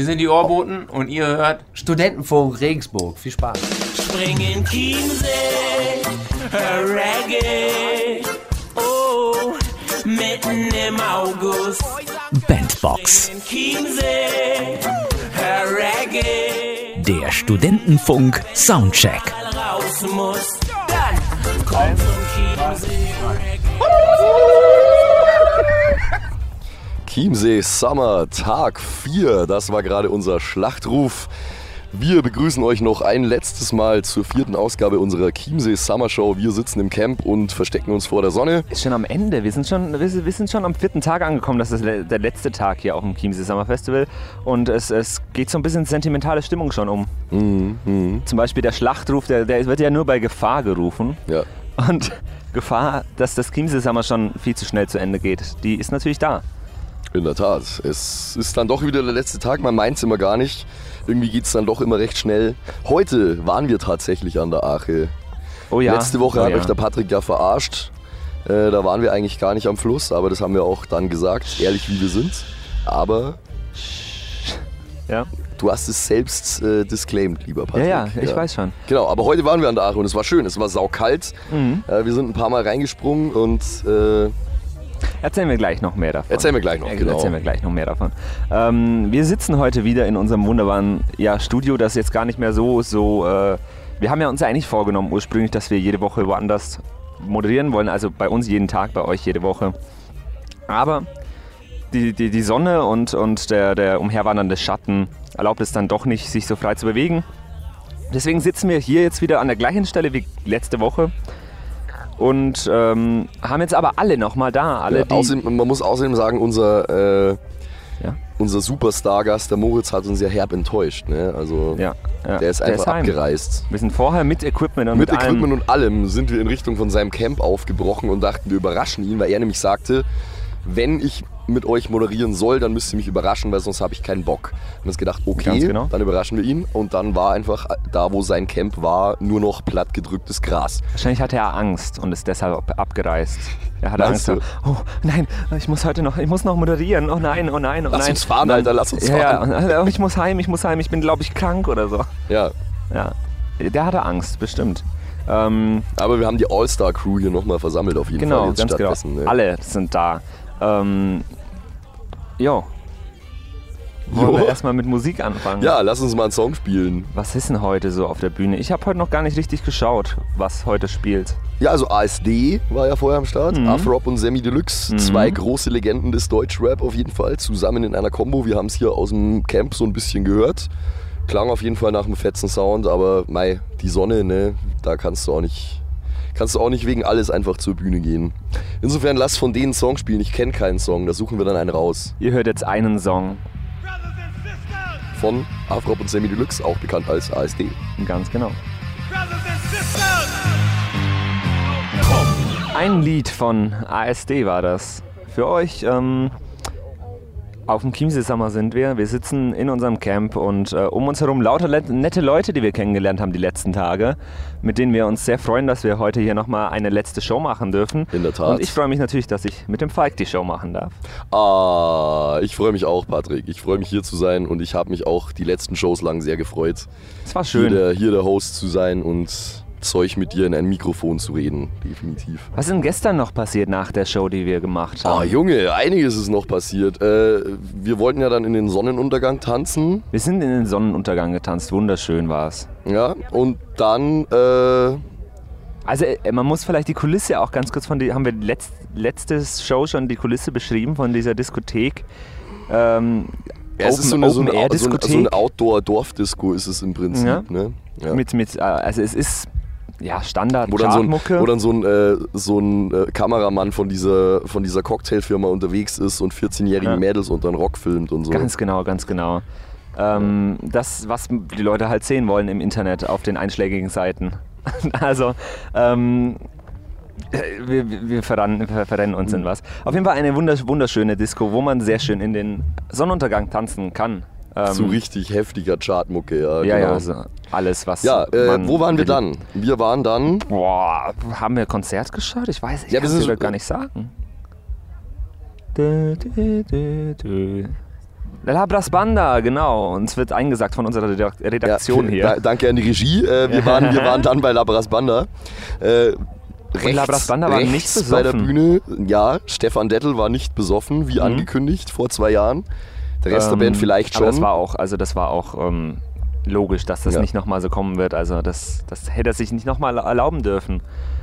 Wir sind die Ohrboten und ihr hört Studentenfunk Regensburg. Viel Spaß. Spring in Chiemsee, Reggae, oh, mitten im August. Bandbox, Chiemsee, Reggae, der Studentenfunk Soundcheck. raus muss. Dann komm zum Chiemsee, Reggae. Chiemsee Summer Tag 4, das war gerade unser Schlachtruf. Wir begrüßen euch noch ein letztes Mal zur vierten Ausgabe unserer Chiemsee Summer Show. Wir sitzen im Camp und verstecken uns vor der Sonne. Ist schon am Ende. Wir sind schon, wir sind schon am vierten Tag angekommen. Das ist der letzte Tag hier auf dem Chiemsee Summer Festival. Und es, es geht so ein bisschen sentimentale Stimmung schon um. Mhm, Zum Beispiel der Schlachtruf, der, der wird ja nur bei Gefahr gerufen. Ja. Und Gefahr, dass das Chiemsee Summer schon viel zu schnell zu Ende geht, die ist natürlich da. In der Tat. Es ist dann doch wieder der letzte Tag. Man meint es immer gar nicht. Irgendwie geht es dann doch immer recht schnell. Heute waren wir tatsächlich an der Ache. Oh ja. Letzte Woche oh hat ja. euch der Patrick ja verarscht. Äh, da waren wir eigentlich gar nicht am Fluss, aber das haben wir auch dann gesagt, ehrlich wie wir sind. Aber Ja, du hast es selbst äh, disclaimed, lieber ja, Patrick. ja ich weiß schon. Genau, aber heute waren wir an der Ache und es war schön, es war saukalt. Mhm. Äh, wir sind ein paar Mal reingesprungen und äh, Erzählen wir gleich noch mehr davon. Erzählen wir gleich noch, Ja, genau. Erzählen wir gleich noch mehr davon. Ähm, wir sitzen heute wieder in unserem wunderbaren ja, Studio, das jetzt gar nicht mehr so, so äh, wir haben ja uns eigentlich vorgenommen ursprünglich, dass wir jede Woche woanders moderieren wollen, also bei uns jeden Tag, bei euch jede Woche. Aber die, die, die Sonne und, und der, der umherwandernde Schatten erlaubt es dann doch nicht, sich so frei zu bewegen. Deswegen sitzen wir hier jetzt wieder an der gleichen Stelle wie letzte Woche und ähm, haben jetzt aber alle nochmal da. Alle, ja, außerdem, man muss außerdem sagen, unser, äh, Ja. unser Superstar-Gast, der Moritz, hat uns ja herb enttäuscht. Ne? Also Ja, der ist einfach heim. abgereist. Wir sind vorher mit Equipment und Mit mit, Equipment allem. und allem sind wir in Richtung von seinem Camp aufgebrochen und dachten, wir überraschen ihn, weil er nämlich sagte, wenn ich mit euch moderieren soll, dann müsst ihr mich überraschen, weil sonst habe ich keinen Bock. Und uns gedacht, okay, Ganz genau. dann überraschen wir ihn. Und dann war einfach da, wo sein Camp war, nur noch plattgedrücktes Gras. Wahrscheinlich hatte er Angst und ist deshalb ab- abgereist. Er hatte Meinst Angst. Oh nein, ich muss heute noch, ich muss noch moderieren. Oh nein, oh nein, oh Lass nein. uns fahren, dann- Alter, lass uns fahren. Ja, oh, ich muss heim, ich muss heim. Ich bin, glaube ich, krank oder so. Ja, Ja, der hatte Angst, bestimmt. Ähm, aber wir haben die All-Star-Crew hier nochmal versammelt auf jeden Fall. genau, jetzt ganz genau. stattdessen, ne? Alle sind da. Ähm, jo. Wollen wir Jo. erstmal mit Musik anfangen? Ja, lass uns mal einen Song spielen. Was ist denn heute so auf der Bühne? Ich habe heute noch gar nicht richtig geschaut, was heute spielt. Ja, also ASD war ja vorher am Start. Mhm. Afrop und Semi Deluxe. Mhm. Zwei große Legenden des Deutschrap auf jeden Fall. Zusammen in einer Combo. Wir haben es hier aus dem Camp so ein bisschen gehört. Klang auf jeden Fall nach einem fetzen Sound, aber mei, die Sonne, ne, da kannst du auch nicht. Kannst du auch nicht wegen alles einfach zur Bühne gehen. Insofern lass von denen Song spielen. Ich kenne keinen Song, da suchen wir dann einen raus. Ihr hört jetzt einen Song, Von Afrop und Semi Deluxe, auch bekannt als ASD. ganz genau. Ein Lied von ASD war das. Für euch, ähm, auf dem Chiemsee Summer sind wir. Wir sitzen in unserem Camp und äh, um uns herum lauter nette Leute, die wir kennengelernt haben die letzten Tage, mit denen wir uns sehr freuen, dass wir heute hier nochmal eine letzte Show machen dürfen. In der Tat. Und ich freue mich natürlich, dass ich mit dem Falk die Show machen darf. Ah, ich freue mich auch, Patrick. Ich freue mich hier zu sein und ich habe mich auch die letzten Shows lang sehr gefreut. Es war hier schön. der, hier der Host zu sein und Zeug mit dir in ein Mikrofon zu reden, definitiv. Was ist denn gestern noch passiert nach der Show, die wir gemacht haben? Ah, Junge, einiges ist noch passiert. Äh, wir wollten ja dann in den Sonnenuntergang tanzen, Wir sind in den Sonnenuntergang getanzt, wunderschön war es. ja, und dann, äh, Also äh, man muss vielleicht die Kulisse auch ganz kurz von die, haben wir letzt, letzte Show schon die Kulisse beschrieben von dieser Diskothek. Ähm, ja, es Open- ist so eine, so eine, so eine, Open-Air-Diskothek. so eine Outdoor-Dorfdisco ist es im Prinzip, Ja. ne? Ja. mit, mit, äh, also es ist ja Standard Wo dann, so ein, wo dann so ein, äh, so ein äh, Kameramann von dieser, von dieser Cocktailfirma unterwegs ist und 14-jährige Ja. Mädels unter den Rock filmt und so. Ganz genau, ganz genau. Ähm, das, was die Leute halt sehen wollen im Internet auf den einschlägigen Seiten. also, ähm, äh, wir, wir- wir, verrennen, verrennen uns in was. Auf jeden Fall eine wundersch- wunderschöne Disco, wo man sehr schön in den Sonnenuntergang tanzen kann. Ähm, so richtig heftiger Chartmucke, ja. Ja, genau. ja, also alles, was. Ja, äh, wo waren wir dann? Wir waren dann. Boah, haben wir Konzert geschaut? Ich weiß, ich Ja, kann es dir gar nicht sagen. Dö, dö, dö, dö. Labras Banda, genau. Uns wird eingesagt von unserer Redak- Redaktion Ja, hier. da- danke an die Regie. Äh, wir, waren, wir waren dann bei Labras Banda. Äh, rechts, Labras Banda war nicht bei der besoffen. Bühne. Ja, Stefan Dettel war nicht besoffen, wie angekündigt vor zwei Jahren. Der Rest der Band vielleicht schon. Ähm, Aber das war auch, also das war auch ähm, logisch, dass das Ja. nicht nochmal so kommen wird. Also das, das hätte er sich nicht nochmal erlauben dürfen.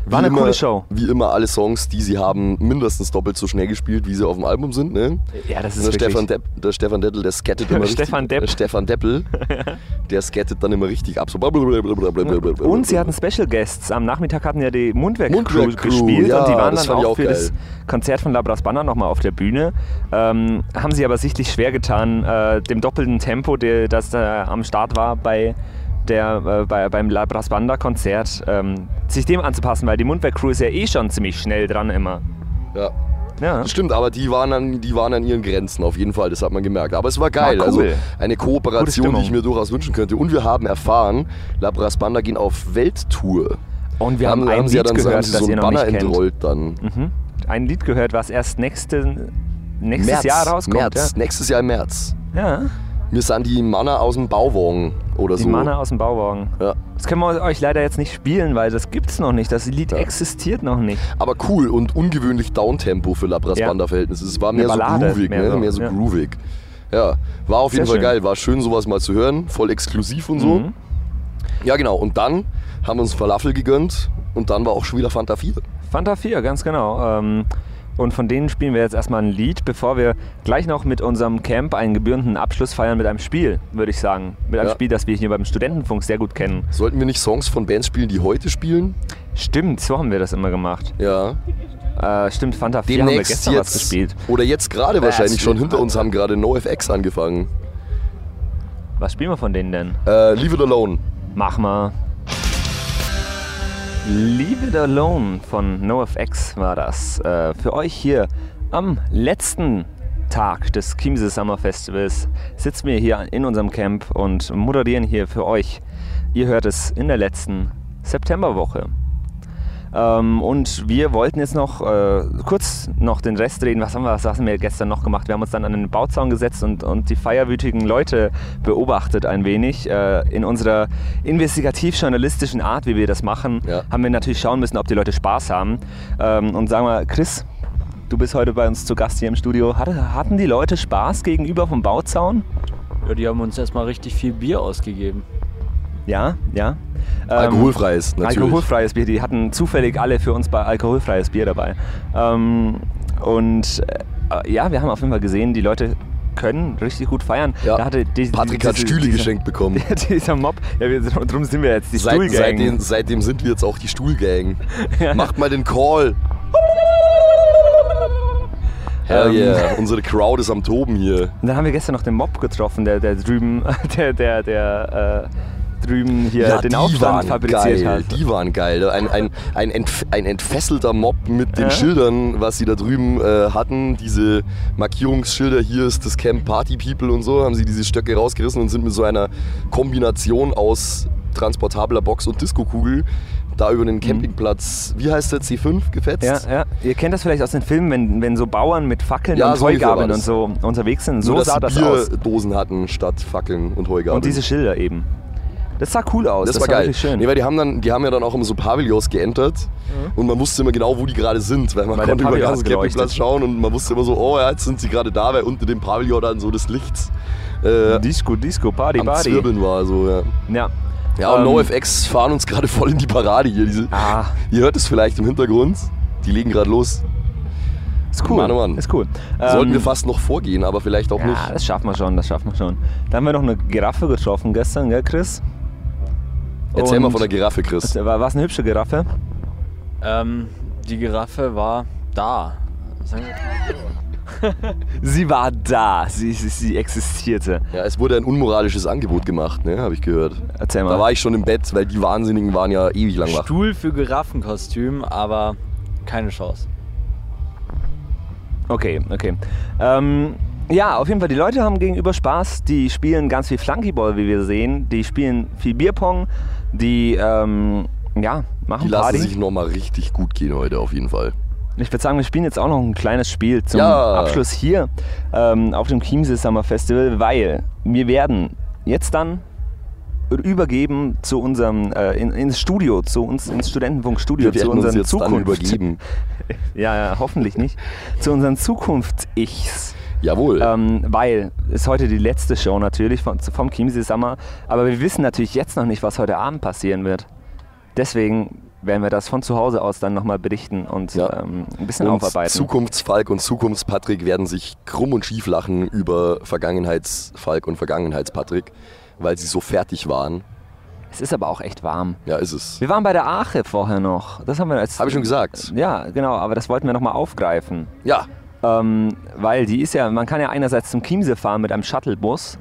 War Wie eine immer, coole Show. Wie immer alle Songs, die sie haben, mindestens doppelt so schnell gespielt, wie sie auf dem Album sind. Ne? Ja, das ist Der wirklich... Stefan, Depp, der Stefan Dettel, der skattet immer richtig. Stefan Depp. äh, Stefan Deppel, der skattet dann immer richtig ab. So Und sie hatten Special Guests. Am Nachmittag hatten ja die Mundwerk, Mundwerk Crew gespielt ja, und die waren dann auch, auch für geil. das Konzert von Labras Banner nochmal auf der Bühne. Ähm, haben sie aber sichtlich schwer getan, äh, dem doppelten Tempo, der, das da am Start war bei der, äh, bei, beim Labras Banda Konzert, ähm, sich dem anzupassen, weil die Mundwerk Crew ist ja eh schon ziemlich schnell dran immer. Ja. Ja. Das stimmt, aber die waren, an, die waren an ihren Grenzen, auf jeden Fall, das hat man gemerkt. Aber es war geil, War also cool. eine Gute Kooperation, die ich mir durchaus wünschen könnte. Und wir haben erfahren, Labras Banda gehen auf Welttour. Und wir haben, haben, ein haben sie ja Lied dann gehört, das so ihr noch Banner nicht entrollt dann. Mhm. Ein Lied gehört, was erst nächste, nächstes März, Jahr rauskommt. März, nächstes Jahr im März. Ja. Ja. Wir sind die Männer aus dem Bauwagen oder Die so. Mana aus dem Bauwagen. Ja. Das können wir euch leider jetzt nicht spielen, weil das gibt's noch nicht. Das Lied existiert noch nicht. Aber cool und ungewöhnlich Downtempo für Labras Ja. Verhältnisse. Es war mehr so groovig, mehr mehr so, mehr so ja. groovig. Ja, war auf jeden Sehr Fall schön. geil. War schön, sowas mal zu hören. Voll exklusiv und so. Mhm. Ja, genau. Und dann haben wir uns Falafel gegönnt und dann war auch schon wieder Fanta 4. Fanta 4, ganz genau. Ähm, und von denen spielen wir jetzt erstmal ein Lied, bevor wir gleich noch mit unserem Camp einen gebührenden Abschluss feiern mit einem Spiel, würde ich sagen. Mit einem Ja. Spiel, das wir hier beim Studentenfunk sehr gut kennen. Sollten wir nicht Songs von Bands spielen, die heute spielen? Stimmt, so haben wir das immer gemacht. Ja. Äh, stimmt, Fanta 4 haben wir gestern was jetzt. gespielt. Oder jetzt gerade wahrscheinlich schon. Hinter uns haben gerade NoFX angefangen. Was spielen wir von denen denn? Äh, Leave It Alone. Mach mal. Leave It Alone von NoFX war das. Äh, für euch hier am letzten Tag des Chiemsee Summer Festivals sitzen wir hier in unserem Camp und moderieren hier für euch. Ihr hört es in der letzten Septemberwoche. Ähm, und wir wollten jetzt noch äh, kurz noch den Rest reden. Was haben, wir, was haben wir gestern noch gemacht? Wir haben uns dann an den Bauzaun gesetzt und, und die feierwütigen Leute beobachtet ein wenig. Äh, in unserer investigativ-journalistischen Art, wie wir das machen, Ja. haben wir natürlich schauen müssen, ob die Leute Spaß haben. Ähm, und sagen wir, Chris, du bist heute bei uns zu Gast hier im Studio. Hatte, hatten die Leute Spaß gegenüber vom Bauzaun? Ja, die haben uns erstmal richtig viel Bier ausgegeben. Ja, ja. Ähm, Alkoholfreies, natürlich. Alkoholfreies Bier. Die hatten zufällig alle für uns bei alkoholfreies Bier dabei. Ähm, und äh, ja, wir haben auf jeden Fall gesehen, die Leute können richtig gut feiern. Ja. Da hatte die, Patrick hat diese- Stühle dieser- geschenkt bekommen. dieser Mob, ja, wir, darum sind wir jetzt die Seit, Stuhlgang. seitdem, seitdem sind wir jetzt auch die Stuhlgang. Macht mal den Call. Hell Ähm. yeah, unsere Crowd ist am Toben hier. Und dann haben wir gestern noch den Mob getroffen, der, der drüben, der, der, der äh, drüben hier den die Aufstand waren fabriziert geil. hat. Die waren geil. Ein, ein, ein, entf ein entfesselter Mob mit den Ja. Schildern, was sie da drüben äh, hatten. Diese Markierungsschilder, hier ist das Camp Party People und so, haben sie diese Stöcke rausgerissen und sind mit so einer Kombination aus transportabler Box und Diskokugel da über den Campingplatz, wie heißt der, C5 gefetzt? Mhm. Ja, ja. Ihr kennt das vielleicht aus den Filmen, wenn, wenn so Bauern mit Fackeln Ja, und so Heugabeln und so unterwegs sind. So Nur, sah dass das sie aus. Bierdosen hatten statt Fackeln und Heugabeln. Und diese Schilder eben. Das sah cool aus. Das, war geil. wirklich schön. Nee, weil die haben, dann, die haben ja dann auch immer so Pavillons geentert und man wusste immer genau, wo die gerade sind, weil man Weil konnte über den ganzen. Campingplatz schauen und man wusste immer so, oh ja, jetzt sind sie gerade da, weil unter dem Pavillon dann so das Licht äh, Disco, Disco, Party, am Party. Zwirbeln war. So, ja. Ja. ja, und Ähm, NoFX fahren uns gerade voll in die Parade hier. Diese, Ah, Ihr hört es vielleicht im Hintergrund, die legen gerade los. ist cool. Mann, oh Mann. Ist cool. Sollten Ähm, wir fast noch vorgehen, aber vielleicht auch Ja, nicht. das schaffen wir schon, das schaffen wir schon. Da haben wir noch eine Giraffe getroffen gestern, gell, Chris? Erzähl mal von der Giraffe, Chris. War es eine hübsche Giraffe? Ähm, die Giraffe war da. Sagen wir Sie war da, sie, sie, sie existierte. Ja, es wurde ein unmoralisches Angebot gemacht, ne, habe ich gehört. Erzähl mal. Da war ich schon im Bett, weil die Wahnsinnigen waren ja ewig lang wach. Stuhl für Giraffenkostüm, aber keine Chance. Okay, okay. Ähm, ja, auf jeden Fall, die Leute haben gegenüber Spaß. Die spielen ganz viel Flunkyball, wie wir sehen. Die spielen viel Bierpong. Die, ähm, ja, machen Die lassen Party. sich nochmal richtig gut gehen heute auf jeden Fall. Ich würde sagen, wir spielen jetzt auch noch ein kleines Spiel zum Ja. Abschluss hier ähm, auf dem Chiemsee Summer Festival, weil wir werden jetzt dann übergeben zu unserem äh, in, ins Studio, zu uns ins Studentenfunkstudio, zu werden uns unseren jetzt Zukunft. übergeben. Ja, ja, hoffentlich nicht. Zu unseren Zukunfts-Ichs. Jawohl. Ähm, weil ist heute die letzte Show natürlich von, vom Chiemsee Summer, aber wir wissen natürlich jetzt noch nicht, was heute Abend passieren wird. Deswegen werden wir das von zu Hause aus dann nochmal berichten und Ja. ähm, ein bisschen und aufarbeiten. Zukunftsfalk und Zukunftspatrick werden sich krumm und schief lachen über Vergangenheitsfalk und Vergangenheitspatrick, weil sie so fertig waren. Es ist aber auch echt warm. Ja, ist es. Wir waren bei der Ache vorher noch. Das haben wir jetzt. Habe ich schon gesagt. Ja, genau, aber das wollten wir nochmal aufgreifen. Ja, Ähm, weil die ist ja, man kann ja einerseits zum Chiemsee fahren mit einem Shuttlebus,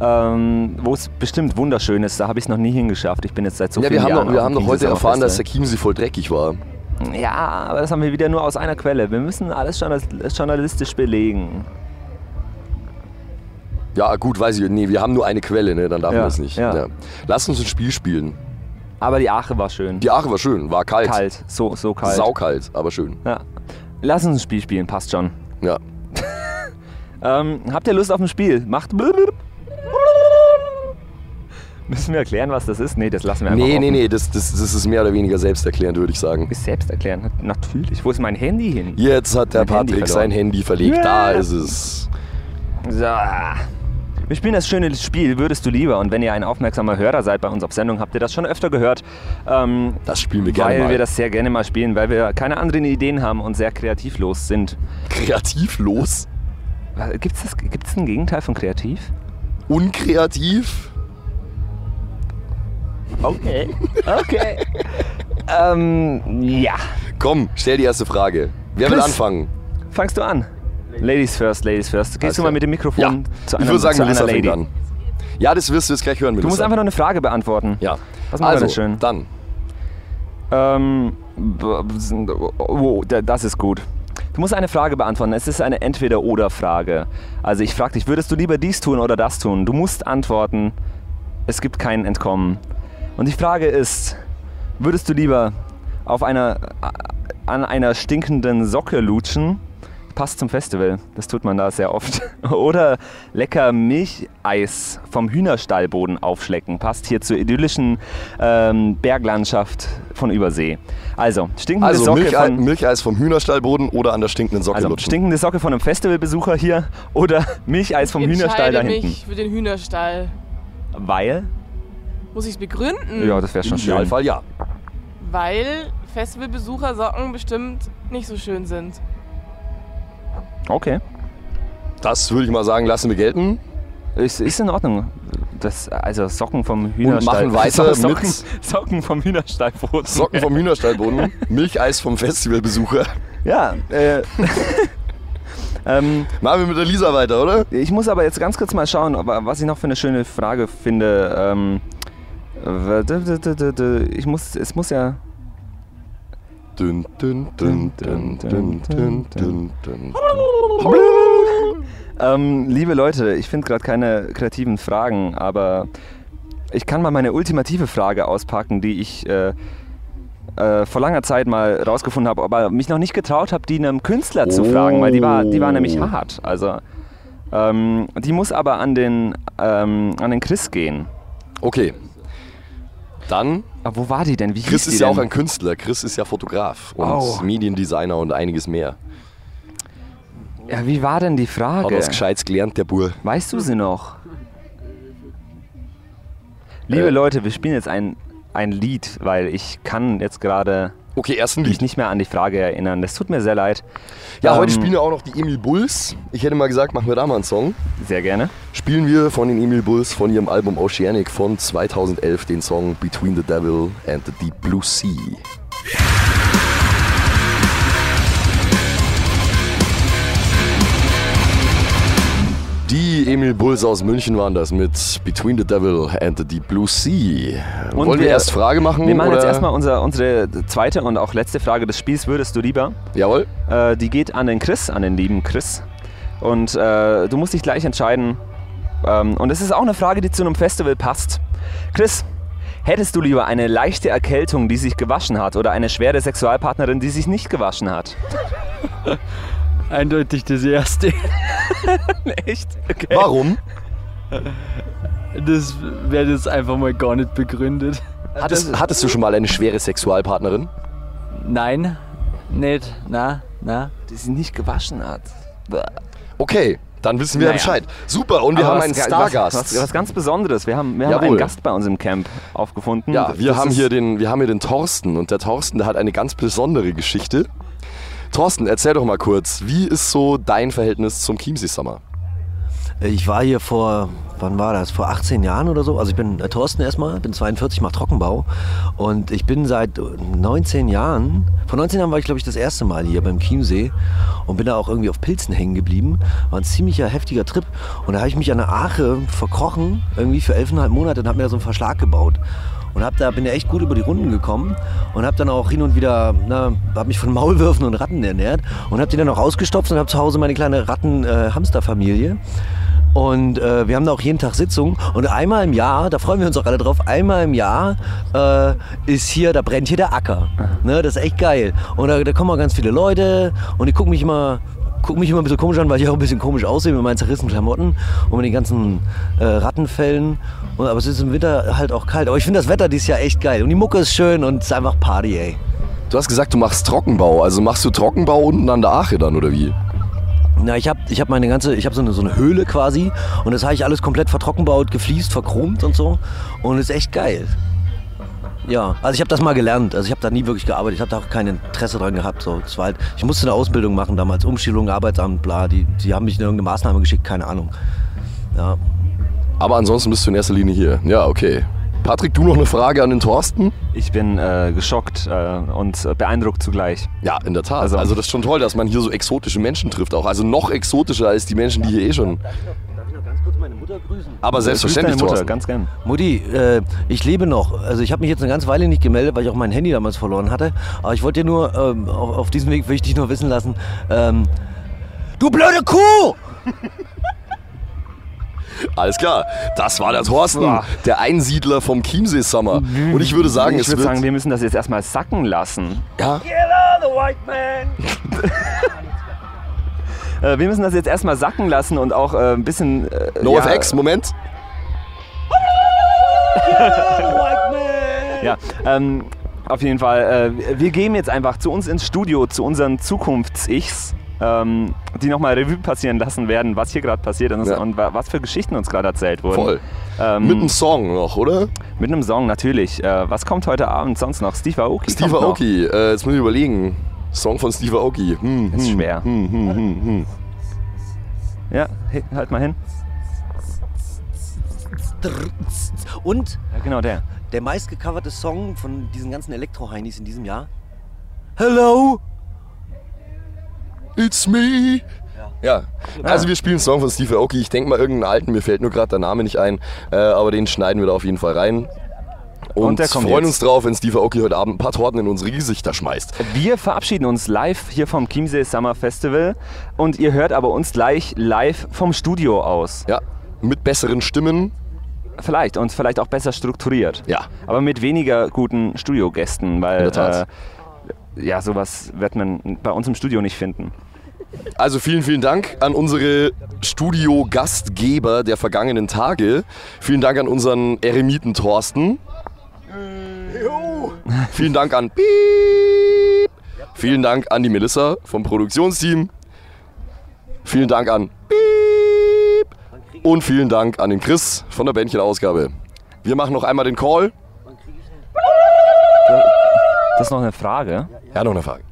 ähm, wo es bestimmt wunderschön ist. Da habe ich es noch nie hingeschafft. Ich bin jetzt seit so ja wir vielen haben, Jahren doch, wir haben doch heute erfahren, dass der. Chiemsee voll dreckig war. Ja, aber das haben wir wieder nur aus einer Quelle. Wir müssen alles journal- journalistisch belegen. Ja, gut, weiß ich. Nee, wir haben nur eine Quelle, ne? dann darf Ja, man das nicht. ja. Lass uns ein Spiel spielen. Aber die Ache war schön. Die Ache war schön, war kalt. Kalt, so, so kalt. Saukalt, aber schön. Ja. Lass uns ein Spiel spielen, passt schon. Ja. Ähm, habt ihr Lust auf ein Spiel? Macht. Müssen wir erklären, was das ist? Nee, das lassen wir einfach Nee, offen. nee, nee, das, das, das ist mehr oder weniger selbsterklärend, würde ich sagen. Ist selbst erklären. Natürlich. Wo ist mein Handy hin? Jetzt hat der Mein Handy Patrick verloren. sein Handy verlegt. Ja. Da ist es. So. Wir spielen das schöne Spiel Würdest du lieber? Und wenn ihr ein aufmerksamer Hörer seid bei uns auf Sendung, habt ihr das schon öfter gehört. Ähm, Das spielen wir gerne weil mal. wir das sehr gerne mal spielen, weil wir keine anderen Ideen haben und sehr kreativlos sind. Kreativlos? Gibt es gibt's ein Gegenteil von kreativ? Unkreativ? Okay. Okay. ähm, ja. Komm, stell die erste Frage. Wer will Chris. anfangen? Fangst du an? Ladies first, Ladies first. Gehst du mal mit dem Mikrofon Ja, zu ich einer, würde sagen, zu einer Melissa Lady? an. Ja, das wirst du jetzt gleich hören, Melissa. Du musst einfach nur eine Frage beantworten. Ja. Was machen wir also, denn schön? dann. Ähm, b- oh, da- das ist gut. Du musst eine Frage beantworten. Es ist eine Entweder-Oder-Frage. Also ich frage dich, würdest du lieber dies tun oder das tun? Du musst antworten. Es gibt kein Entkommen. Und die Frage ist, würdest du lieber auf einer, an einer stinkenden Socke lutschen? Passt zum Festival, das tut man da sehr oft. Oder lecker Milcheis vom Hühnerstallboden aufschlecken. Passt hier zur idyllischen ähm, Berglandschaft von Übersee. Also, stinkende Also Socke Milchei von, Milcheis vom Hühnerstallboden oder an der stinkenden Socke also lutschen. stinkende Socke von einem Festivalbesucher hier oder Milcheis vom ich Hühnerstall da hinten. mich für den Hühnerstall. Weil? Muss ich es begründen? Ja, das wäre Im schon schön. Idealfall ja. Weil Festivalbesucher Socken bestimmt nicht so schön sind. Okay. Das würde ich mal sagen, lassen wir gelten. Ist, ist in Ordnung. Das, also Socken vom Hühnerstall. machen weiter Socken, mit- Socken vom Hühnerstallboden. Socken vom Hühnerstallboden, Milcheis vom Festivalbesucher. Ja, äh, ähm, Machen wir mit der Lisa weiter, oder? ich muss aber jetzt ganz kurz mal schauen, was ich noch für eine schöne Frage finde. Ähm, ich muss, es muss ja. Dün, dün, dün, dün, dün, dün, dün, dün. Ähm, liebe Leute, ich finde gerade keine kreativen Fragen, aber ich kann mal meine ultimative Frage auspacken, die ich äh, äh, vor langer Zeit mal rausgefunden habe, aber mich noch nicht getraut habe, die einem Künstler zu fragen, weil die war, die war nämlich Oh. hart. Also ähm, die muss aber an den, ähm, an den Chris gehen. Okay. Dann, Aber wo war die denn? Wie Chris ist ja denn? auch ein Künstler. Chris ist ja Fotograf und Oh. Mediendesigner und einiges mehr. Ja, wie war denn die Hat Frage? was Gescheites gelernt, der Bur. Weißt du sie noch? Liebe Äh. Leute, wir spielen jetzt ein, ein Lied, weil ich kann jetzt gerade Okay, ersten mich nicht mehr an die Frage erinnern. Das tut mir sehr leid. Ja, heute Ähm, spielen wir auch noch die Emil Bulls. Ich hätte mal gesagt, machen wir da mal einen Song. Sehr gerne. Spielen wir von den Emil Bulls von ihrem Album Oceanic von 2011 den Song Between the Devil and the Deep Blue Sea. Emil Bulls aus München waren das mit Between the Devil and the Deep Blue Sea. Und Wollen wir, wir- erst Frage machen? Wir machen oder? jetzt erstmal unser, unsere zweite und auch letzte Frage des Spiels. Würdest du lieber? Jawohl. Äh, die geht an den Chris, an den lieben Chris. Und äh, du musst dich gleich entscheiden. Ähm, und es ist auch eine Frage, die zu einem Festival passt. Chris, Hättest du lieber eine leichte Erkältung, die sich gewaschen hat, oder eine schwere Sexualpartnerin, die sich nicht gewaschen hat? Eindeutig das erste. Echt? Okay. Warum? Das wäre jetzt einfach mal gar nicht begründet. Hattest, hattest du schon mal eine schwere Sexualpartnerin? Nein, nicht, na, na. Die sich nicht gewaschen hat. Okay, dann wissen wir Naja. Bescheid. Super, und wir Aber haben einen ga- Stargast. Was, was, was ganz Besonderes. Wir haben, wir haben einen Gast bei uns im Camp aufgefunden. Ja, wir Das haben, hier den, wir haben hier den Thorsten und der Thorsten, der hat eine ganz besondere Geschichte. Thorsten, erzähl doch mal kurz, wie ist so dein Verhältnis zum Chiemsee Summer? Ich war hier vor, wann war das? Vor 18 Jahren oder so. Also ich bin äh, Thorsten erstmal, bin 42, mache Trockenbau. Und ich bin seit 19 Jahren, vor 19 Jahren war ich glaube ich das erste Mal hier beim Chiemsee und bin da auch irgendwie auf Pilzen hängen geblieben. War ein ziemlicher heftiger Trip. Und da habe ich mich an der Ache verkrochen, irgendwie für 11,5 Monate und habe mir da so einen Verschlag gebaut. Und hab da, bin da echt gut über die Runden gekommen und habe dann auch hin und wieder, na, hab mich von Maulwürfen und Ratten ernährt und habe die dann auch ausgestopft und habe zu Hause meine kleine Ratten-Hamsterfamilie. Und äh, wir haben da auch jeden Tag Sitzungen. Und einmal im Jahr, da freuen wir uns auch alle drauf, einmal im Jahr äh, ist hier, da brennt hier der Acker. Ne, das ist echt geil. Und da, da kommen auch ganz viele Leute und die gucken mich immer, gucken mich immer ein bisschen komisch an, weil ich auch ein bisschen komisch aussehe mit meinen zerrissenen Klamotten und mit den ganzen äh, Rattenfällen. Und, aber es ist im Winter halt auch kalt. Aber ich finde das Wetter dieses Jahr echt geil. Und die Mucke ist schön und es ist einfach Party, ey. Du hast gesagt, du machst Trockenbau. Also machst du Trockenbau unten an der Ache dann, oder wie? Na, ich habe ich hab meine ganze, ich habe so eine, so eine Höhle quasi und das habe ich alles komplett vertrockenbaut, gefliest, verchromt und so und ist echt geil. Ja, also ich habe das mal gelernt, also ich habe da nie wirklich gearbeitet, ich habe da auch kein Interesse dran gehabt. So. War halt, ich musste eine Ausbildung machen damals, Umschulung, Arbeitsamt, bla, die, die haben mich in irgendeine Maßnahme geschickt, keine Ahnung. Ja. Aber ansonsten bist du in erster Linie hier. Ja, okay. Patrick, du noch eine Frage an den Thorsten? Ich bin äh, geschockt äh, und äh, beeindruckt zugleich. Ja, in der Tat. Also- Also, das ist schon toll, dass man hier so exotische Menschen trifft auch. Also noch exotischer als die Menschen, die hier eh schon. Meine Mutter grüßen? Aber selbstverständlich, Mutter, Thorsten. ganz gern. Mutti, äh, ich lebe noch. Also ich habe mich jetzt eine ganze Weile nicht gemeldet, weil ich auch mein Handy damals verloren hatte. Aber ich wollte dir nur, ähm, auf, auf diesem Weg will ich dich nur wissen lassen, ähm, du blöde Kuh! Alles klar, das war der Thorsten, Boah. der Einsiedler vom Chiemsee Summer. Und ich würde sagen, ich es würde wird... sagen, wir müssen das jetzt erstmal sacken lassen. ja, Äh, wir müssen das jetzt erstmal sacken lassen und auch äh, ein bisschen. Äh, no ja, FX, Moment. Ja, ähm, auf jeden Fall. Äh, wir gehen jetzt einfach zu uns ins Studio, zu unseren Zukunfts-Ichs, ähm, die nochmal Revue passieren lassen werden, was hier gerade passiert ist Ja. und wa was für Geschichten uns gerade erzählt wurden. Voll. Ähm, Mit einem Song noch, oder? mit einem Song natürlich. Äh, was kommt heute Abend sonst noch? Steve Aoki. Steve. Aoki, äh, jetzt muss ich überlegen. Song von Steve Aoki. Hm, Ist hm, schwer. Hm, hm, hm, hm. Ja, hey, halt mal hin. Und Ja, genau der. der meistgecoverte Song von diesen ganzen Elektro-Heinis in diesem Jahr. Hello! It's me. Ja, also wir spielen einen Song von Steve Aoki. Ich denke mal irgendeinen alten, mir fällt nur gerade der Name nicht ein. Äh, aber den schneiden wir da auf jeden Fall rein. Und, Und freuen jetzt. uns drauf, wenn Steve Aoki heute Abend ein paar Torten in unsere Gesichter schmeißt. Wir verabschieden uns live hier vom Chiemsee Summer Festival und ihr hört aber uns gleich live vom Studio aus. Ja, mit besseren Stimmen. Vielleicht und vielleicht auch besser strukturiert. Ja. Aber mit weniger guten Studiogästen, weil. Äh, ja, sowas wird man bei uns im Studio nicht finden. Also vielen, vielen Dank an unsere Studio-Gastgeber der vergangenen Tage. Vielen Dank an unseren Eremiten Thorsten. Vielen Dank an Piep. Vielen Dank an die Melissa vom Produktionsteam. Vielen Dank an Piep. Und vielen Dank an den Chris von der Bändchenausgabe. Wir machen noch einmal den Call. Das ist noch eine Frage. Ja, noch eine Frage.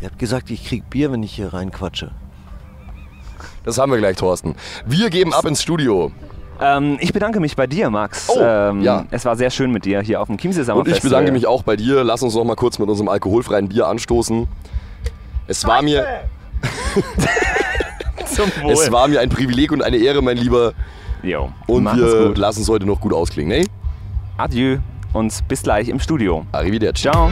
Ihr habt gesagt, ich krieg Bier, wenn ich hier reinquatsche. Das haben wir gleich, Thorsten. Wir geben ab ins Studio. Ähm, ich bedanke mich bei dir, Max. Oh, ähm, ja. Es war sehr schön mit dir hier auf dem Chiemsee Summer Und ich bedanke mich auch bei dir. Lass uns noch mal kurz mit unserem alkoholfreien Bier anstoßen. Es war mir, es war mir ein Privileg und eine Ehre, mein Lieber. Jo, Und wir gut. lassen es heute noch gut ausklingen. Ne? Adieu und bis gleich im Studio. Arrivederci. Ciao.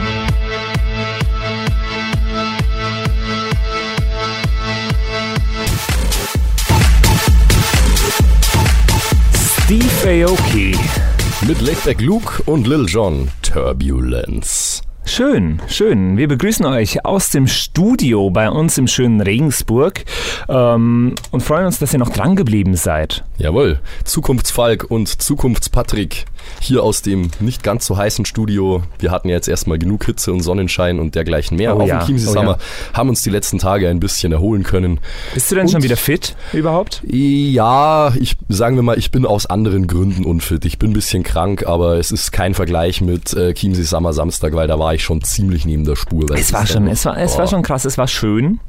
Steve Aoki. Mit Lakeback Luke und Lil Jon. Turbulence. Schön, schön. Wir begrüßen euch aus dem Studio bei uns im schönen Regensburg ähm, und freuen uns, dass ihr noch dran geblieben seid. Jawohl, Zukunftsfalk und Zukunftspatrick hier aus dem nicht ganz so heißen Studio. Wir hatten ja jetzt erstmal genug Hitze und Sonnenschein und dergleichen mehr Oh auf ja, dem Chiemsee oh Summer, ja. haben uns die letzten Tage ein bisschen erholen können. Bist du denn Und- schon wieder fit überhaupt? Ja, ich sagen wir mal, ich bin aus anderen Gründen unfit. Ich bin ein bisschen krank, aber es ist kein Vergleich mit äh, Chiemsee Summer Samstag, weil da war ich schon ziemlich neben der Spur. Es war schon, es war, es war Oh. schon krass, es war schön.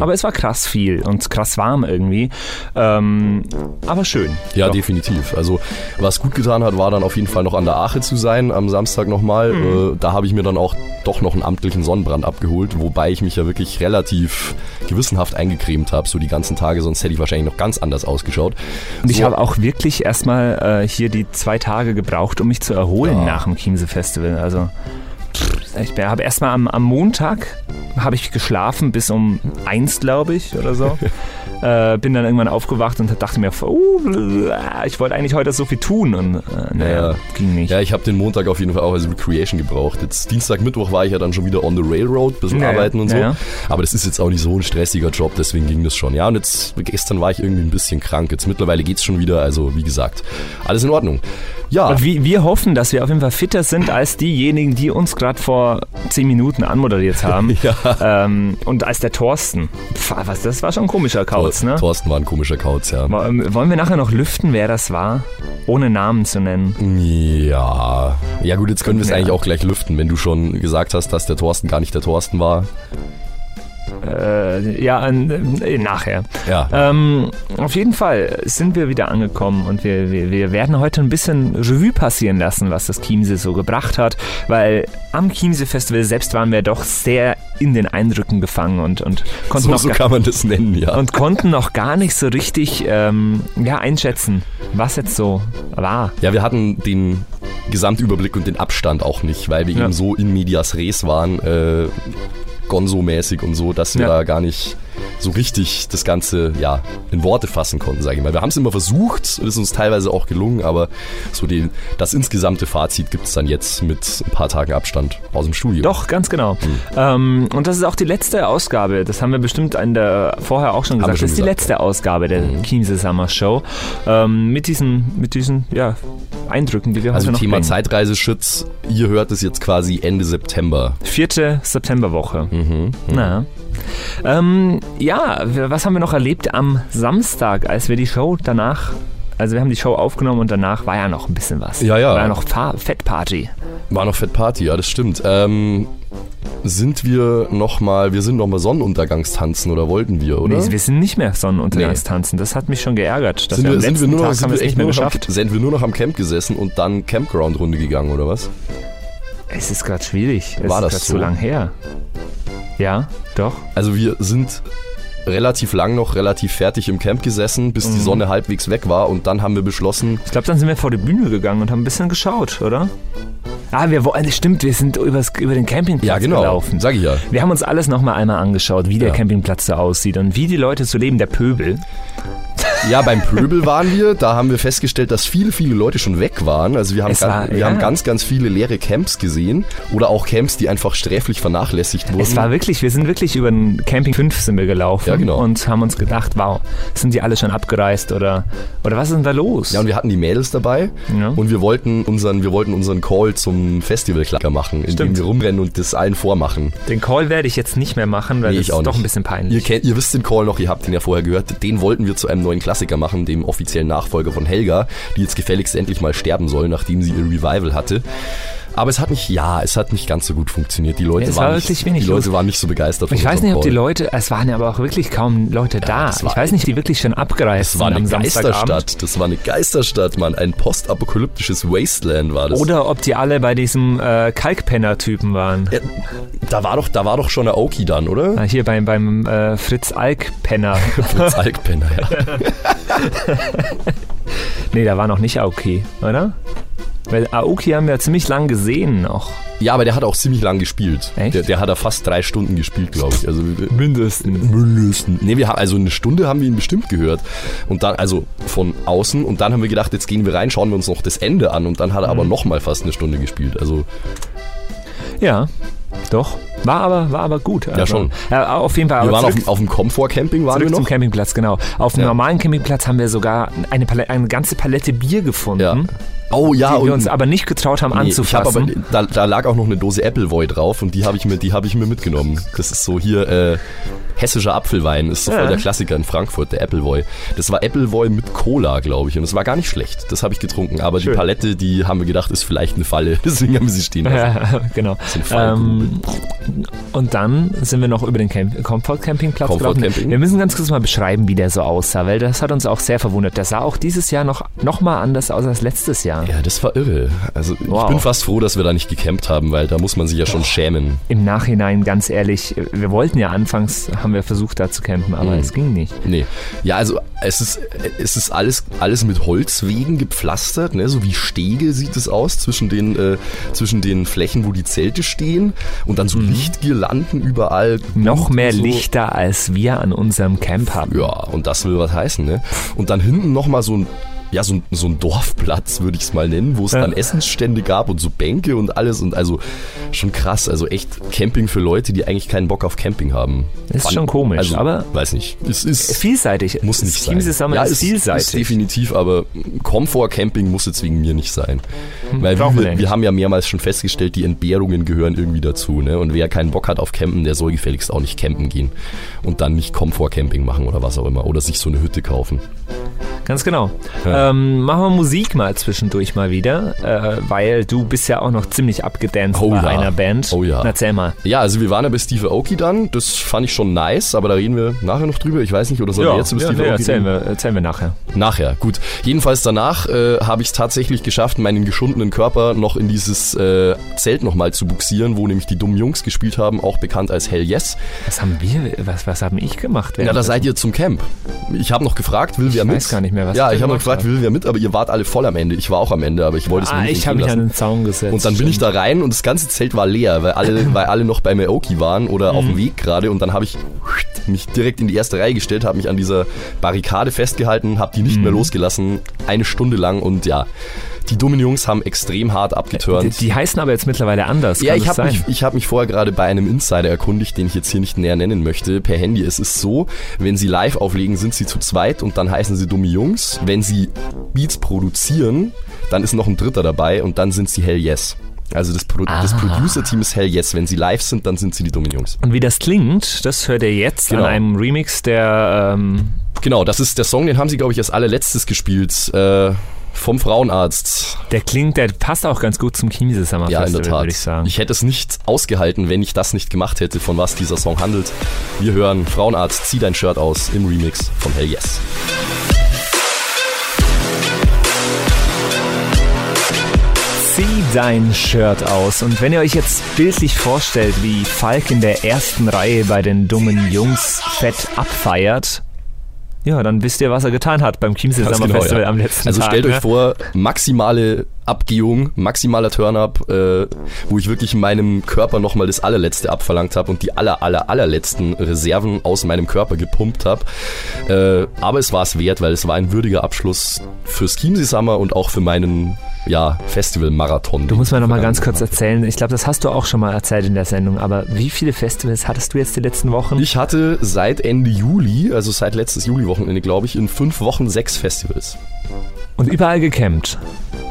Aber es war krass viel und krass warm irgendwie. Ähm, aber schön. Ja, Doch. definitiv. Also was gut getan hat, war dann auf jeden Fall noch an der Ache zu sein am Samstag nochmal. Mhm. Äh, da habe ich mir dann auch doch noch einen amtlichen Sonnenbrand abgeholt, wobei ich mich ja wirklich relativ gewissenhaft eingecremt habe, so die ganzen Tage, sonst hätte ich wahrscheinlich noch ganz anders ausgeschaut. Und ich so, habe auch wirklich erstmal äh, hier die zwei Tage gebraucht, um mich zu erholen Ja. nach dem Chiemsee Festival. Also ich habe erstmal am, am Montag habe ich geschlafen bis um eins, glaube ich, oder so. äh, bin dann irgendwann aufgewacht und dachte mir, oh, ich wollte eigentlich heute so viel tun und äh, naja, Ja. ging nicht. Ja, ich habe den Montag auf jeden Fall auch als Recreation gebraucht. Jetzt Dienstag, Mittwoch war ich ja dann schon wieder on the Railroad, bisschen Ja, arbeiten und so. Ja, ja. Aber das ist jetzt auch nicht so ein stressiger Job, deswegen ging das schon. Ja, und jetzt gestern war ich irgendwie ein bisschen krank. Jetzt mittlerweile geht's schon wieder, also wie gesagt, alles in Ordnung. Ja, Und wir, wir hoffen, dass wir auf jeden Fall fitter sind als diejenigen, die uns gerade vor zehn Minuten anmoderiert haben. Ja. ähm, und als der Thorsten. Pff, was, das war schon ein komischer Kauz, ne? Thorsten war ein komischer Kauz, ja. Ähm, Wollen wir nachher noch lüften, wer das war? Ohne Namen zu nennen. Ja. Ja gut, jetzt können wir es Ja. eigentlich auch gleich lüften, wenn du schon gesagt hast, dass der Thorsten gar nicht der Thorsten war. Äh, ja, äh, nachher. Ja. Ähm, auf jeden Fall sind wir wieder angekommen und wir, wir, wir werden heute ein bisschen Revue passieren lassen, was das Chiemsee so gebracht hat, weil am Chiemsee Festival selbst waren wir doch sehr in den Eindrücken gefangen und, und konnten So, noch so gar- kann man das nennen, ja. und konnten noch gar nicht so richtig ähm, ja, einschätzen, was jetzt so war. Ja, wir hatten den Gesamtüberblick und den Abstand auch nicht, weil wir Ja. eben so in medias res waren, äh, Gonzo-mäßig und so, dass wir Ja. da gar nicht so richtig das Ganze ja, in Worte fassen konnten, sage ich mal. Wir haben es immer versucht, es ist uns teilweise auch gelungen, aber so den, das insgesamte Fazit gibt es dann jetzt mit ein paar Tagen Abstand aus dem Studio. Doch, ganz genau. Hm. Ähm, und das ist auch die letzte Ausgabe. Das haben wir bestimmt in der, vorher auch schon gesagt. schon das ist die gesagt, letzte Ausgabe der Mhm. Chiemsee Summer Show. Ähm, mit diesen, mit diesen ja, Eindrücken, die wir Also heute noch Thema bringen. Zeitreiseschütz, ihr hört es jetzt quasi Ende September. Vierte Septemberwoche. Mhm. Na. Ähm, ja, was haben wir noch erlebt am Samstag, als wir die Show danach, also wir haben die Show aufgenommen und danach war ja noch ein bisschen was. Ja, ja. War ja noch Fettparty. War noch Fett Party, ja, das stimmt. Ähm, sind wir nochmal, wir sind nochmal Sonnenuntergangstanzen oder wollten wir, oder? Nee, wir sind nicht mehr Sonnenuntergangstanzen. Das hat mich schon geärgert. Dass sind wir, wir, sind, wir nur noch, Tag sind wir echt nicht mehr noch am, geschafft. sind wir nur noch am Camp gesessen und dann Campground-Runde gegangen, oder was? Es ist gerade schwierig. Es War ist das so? so lang her. Ja, doch. Also wir sind relativ lang noch relativ fertig im Camp gesessen, bis Mhm. die Sonne halbwegs weg war und dann haben wir beschlossen, Ich glaube, dann sind wir vor die Bühne gegangen und haben ein bisschen geschaut, oder? Ah, wir wollen, stimmt, wir sind übers, über den Campingplatz ja genau, gelaufen. sag ich ja. Wir haben uns alles nochmal einmal angeschaut, wie der Ja. Campingplatz so aussieht und wie die Leute so leben, der Pöbel. Ja, beim Pöbel waren wir, da haben wir festgestellt, dass viele, viele Leute schon weg waren. Also wir haben, Es ga- war- wir ja. haben ganz, ganz viele leere Camps gesehen oder auch Camps, die einfach sträflich vernachlässigt wurden. Es war wirklich, wir sind wirklich über den Camping 5 sind wir gelaufen Ja, genau. und haben uns gedacht, wow, sind die alle schon abgereist oder, oder was ist denn da los? Ja, und wir hatten die Mädels dabei Ja. und wir wollten unseren, wir wollten unseren Call zum Festivalklacker machen, indem Stimmt. wir rumrennen und das allen vormachen. den Call werde ich jetzt nicht mehr machen, weil Nee, das ist doch nicht. ein bisschen Ihr, peinlich. kennt, ihr wisst den Call noch, ihr habt ihn ja vorher gehört. Den wollten wir zu einem neuen Klassiker machen, dem offiziellen Nachfolger von Helga, die jetzt gefälligst endlich mal sterben soll, nachdem sie ihr Revival hatte. Aber es hat nicht, ja, es hat nicht ganz so gut funktioniert. Die Leute, Ja, es waren, war nicht, die Leute waren nicht so begeistert von Ich weiß nicht, ob die. Leute, es waren ja aber auch wirklich kaum Leute da. das war- ich weiß nicht, die wirklich schon abgereist Das war eine. Geisterstadt. Das war eine Geisterstadt, Mann. Ein postapokalyptisches Wasteland war das. Oder ob die alle bei diesem äh, Kalkpenner-Typen waren. Ja, da war doch, da war doch schon eine Aoki dann, oder? Ah, Hier beim, beim äh, Fritz Alk-Penner. Fritz Alkpenner, ja. nee, da war noch nicht okay, oder? Weil Aoki haben wir ziemlich lang gesehen noch. Ja, aber der hat auch ziemlich lang gespielt. Echt? Der, der hat da fast drei Stunden gespielt, glaube ich. Also Mindestens. mindestens. Nee, wir haben also eine Stunde haben wir ihn bestimmt gehört. Und dann, also von außen. Und dann haben wir gedacht, jetzt gehen wir rein, schauen wir uns noch das Ende an. Und dann hat er aber noch mal fast eine Stunde gespielt. Also Ja, doch. War aber, war aber gut. Also, schon. Ja, auf jeden Fall. wir aber waren auf, zurück- dem- auf dem Komfort-Camping, waren wir Zurück zum noch. Campingplatz, genau. Auf dem Ja. normalen Campingplatz haben wir sogar eine, Palette, eine ganze Palette Bier gefunden, Ja. Oh ja, die wir uns aber nicht getraut haben Nee, ich hab aber, anzufassen. da, da lag auch noch eine Dose Appleboy drauf und die habe ich, mir- die hab ich mir mitgenommen. Das ist so hier äh, hessischer Apfelwein, ist so Ja. voll der Klassiker in Frankfurt, der Appleboy. Das war Appleboy mit Cola, glaube ich, und es war gar nicht schlecht. Das habe ich getrunken, aber Schön. die Palette, die haben wir gedacht, ist vielleicht eine Falle. Deswegen haben wir sie stehen lassen. Ja, genau. Ähm, und dann sind wir noch über den Camp Comfort Campingplatz Comfort gelaufen. Camping. Wir müssen ganz kurz mal beschreiben, wie der so aussah, weil das hat uns auch sehr verwundert. Der sah auch dieses Jahr noch, noch mal anders aus als letztes Jahr. Ja, das war irre. Also Wow. ich bin fast froh, dass wir da nicht gecampt haben, weil da muss man sich ja schon schämen. Im Nachhinein, ganz ehrlich, wir wollten ja anfangs, haben wir versucht da zu campen, aber Mhm. es ging nicht. Nee. Ja, also es ist, es ist alles, alles mit Holzwegen gepflastert, ne? so wie Stege sieht es aus zwischen den, äh, zwischen den Flächen, wo die Zelte stehen und dann so Lichtgirlanden überall. Mhm. Noch mehr so. Lichter, als wir an unserem Camp haben. Ja, und das will was heißen, ne? Und dann hinten nochmal so ein ja, so ein, so ein Dorfplatz, würde ich es mal nennen, wo es Ja. dann Essensstände gab und so Bänke und alles und also schon krass, also echt Camping für Leute, die eigentlich keinen Bock auf Camping haben. Ist Fand- schon komisch, also, aber- weiß nicht. Es ist Vielseitig. muss nicht sein. Ja, ist vielseitig. Ist definitiv, aber Komfort-Camping muss jetzt wegen mir nicht sein. Weil brauchen wir wir haben ja mehrmals schon festgestellt, die Entbehrungen gehören irgendwie dazu. Ne? Und wer keinen Bock hat auf Campen, der soll gefälligst auch nicht campen gehen. Und dann nicht Komfort-Camping machen oder was auch immer. Oder sich so eine Hütte kaufen. Ganz genau. Ja. Ähm, machen wir Musik mal zwischendurch mal wieder, äh, weil du bist ja auch noch ziemlich abgedanced Oh bei ja. einer Band. Oh ja. Erzähl mal. Ja, also wir waren ja bei Steve Aoki dann. Das fand ich schon nice, aber da reden wir nachher noch drüber. Ich weiß nicht, oder sollen wir jetzt über ja, Steve nee, Aoki erzählen, reden? wir, erzählen wir nachher. Nachher, gut. Jedenfalls danach äh, habe ich es tatsächlich geschafft, meinen geschundenen Körper noch in dieses äh, Zelt nochmal zu buxieren, wo nämlich die dummen Jungs gespielt haben, auch bekannt als Hell Yes. Was haben wir, was, was haben ich gemacht? Ja, da seid ihr zum Camp. Ich habe noch gefragt, will wer mit? weiß gar nicht mehr, was Ja, ich habe gemacht gefragt, will wer mit, aber ihr wart alle voll am Ende. Ich war auch am Ende, aber ich wollte es mir Ah, nicht ich habe mich entgehen an lassen. den Zaun gesetzt. Und dann bin ich da rein und das ganze Zelt war leer, weil alle, weil alle noch bei Maoki waren oder auf dem Mhm. Weg gerade. Und dann habe ich mich direkt in die erste Reihe gestellt, habe mich an dieser Barrikade festgehalten, habe die nicht Mhm. mehr losgelassen, eine Stunde lang. Und ja, die dummen Jungs haben extrem hart die, abgeturnt. die heißen aber jetzt mittlerweile anders. Ja, kann ich das habe mich, ich hab mich vorher gerade bei einem Insider erkundigt, den ich jetzt hier nicht näher nennen möchte, per Handy. Es ist so, wenn sie live auflegen, sind sie zu zweit und dann heißen sie dumme Jungs. Wenn sie Beats produzieren, dann ist noch ein Dritter dabei und dann sind sie Hell Yes. Also das, Pro das Ah. Producer-Team ist Hell Yes. Wenn sie live sind, dann sind sie die dummen Jungs. Und wie das klingt, das hört ihr jetzt Genau. an einem Remix der ähm, Genau, das ist der Song, den haben sie, glaube ich, als allerletztes gespielt. Äh, vom Frauenarzt. Der klingt, der passt auch ganz gut zum Chiemsee Summer Ja, in Festival, der Tat. würde ich sagen. hätte es nicht ausgehalten, wenn ich das nicht gemacht hätte, von was dieser Song handelt. Wir hören Frauenarzt, zieh dein Shirt aus im Remix von Hell Yes. Zieh dein Shirt aus. Und wenn ihr euch jetzt bildlich vorstellt, wie Falk in der ersten Reihe bei den dummen Jungs fett abfeiert, ja, dann wisst ihr, was er getan hat beim Chiemsee Summer genau, Festival ja. am letzten Also Tag. stellt ne? euch vor, maximale Abgehung, maximaler Turn-up, äh, wo ich wirklich meinem Körper nochmal das allerletzte abverlangt habe und die aller, aller, allerletzten Reserven aus meinem Körper gepumpt habe. Äh, aber es war es wert, weil es war ein würdiger Abschluss fürs Chiemsee Summer und auch für meinen ja, Festival-Marathon. Du musst mir noch mal ganz kurz erzählen, ich glaube, das hast du auch schon mal erzählt in der Sendung, aber wie viele Festivals hattest du jetzt die letzten Wochen? Ich hatte seit Ende Juli, also seit letztes Juli-Wochenende, glaube ich, in fünf Wochen sechs Festivals. Und überall gecampt.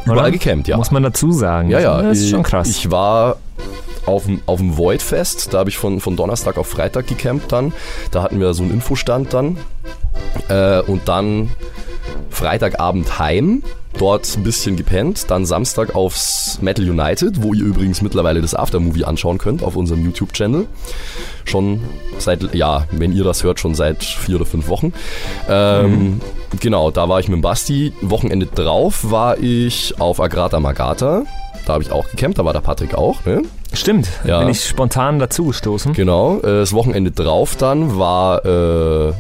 Überall oder? gecampt, ja. Muss man dazu sagen. Ja, ja. Das ist ich- schon krass. Ich war auf dem, auf dem Void-Fest, da habe ich von, von Donnerstag auf Freitag gecampt dann. Da hatten wir so einen Infostand dann. Äh, und dann Freitagabend heim, dort ein bisschen gepennt, dann Samstag aufs Metal United, wo ihr übrigens mittlerweile das Aftermovie anschauen könnt auf unserem YouTube-Channel. Schon seit, ja, wenn ihr das hört, schon seit vier oder fünf Wochen. Ähm, Genau, da war ich mit dem Basti. Wochenende drauf war ich auf Agrata Magata. Da habe ich auch gecampt, da war der Patrick auch, ne? Stimmt, Ja. bin ich spontan dazugestoßen. Genau. Äh, das Wochenende drauf dann war äh,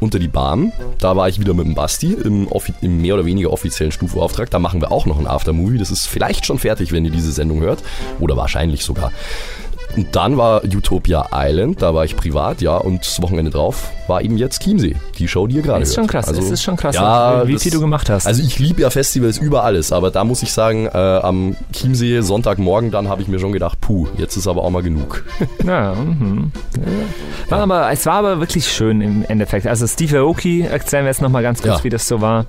unter die Bahn. Da war ich wieder mit dem Basti im, im mehr oder weniger offiziellen Stufenauftrag. Da machen wir auch noch ein Aftermovie. Das ist vielleicht schon fertig, wenn ihr diese Sendung hört. Oder wahrscheinlich sogar. Und dann war Utopia Island, da war ich privat, ja, und das Wochenende drauf war eben jetzt Chiemsee, die Show, die ihr gerade Ist schon hört. krass, Also, es ist schon krass, ja, wie das- viel du gemacht hast. Also ich liebe ja Festivals über alles, aber da muss ich sagen, äh, am Chiemsee Sonntagmorgen, dann habe ich mir schon gedacht, puh, jetzt ist aber auch mal genug. Ja, mhm. Ja. War aber, es war aber wirklich schön im Endeffekt. Also Steve Aoki, erzählen wir jetzt nochmal ganz kurz, Ja. wie das so war.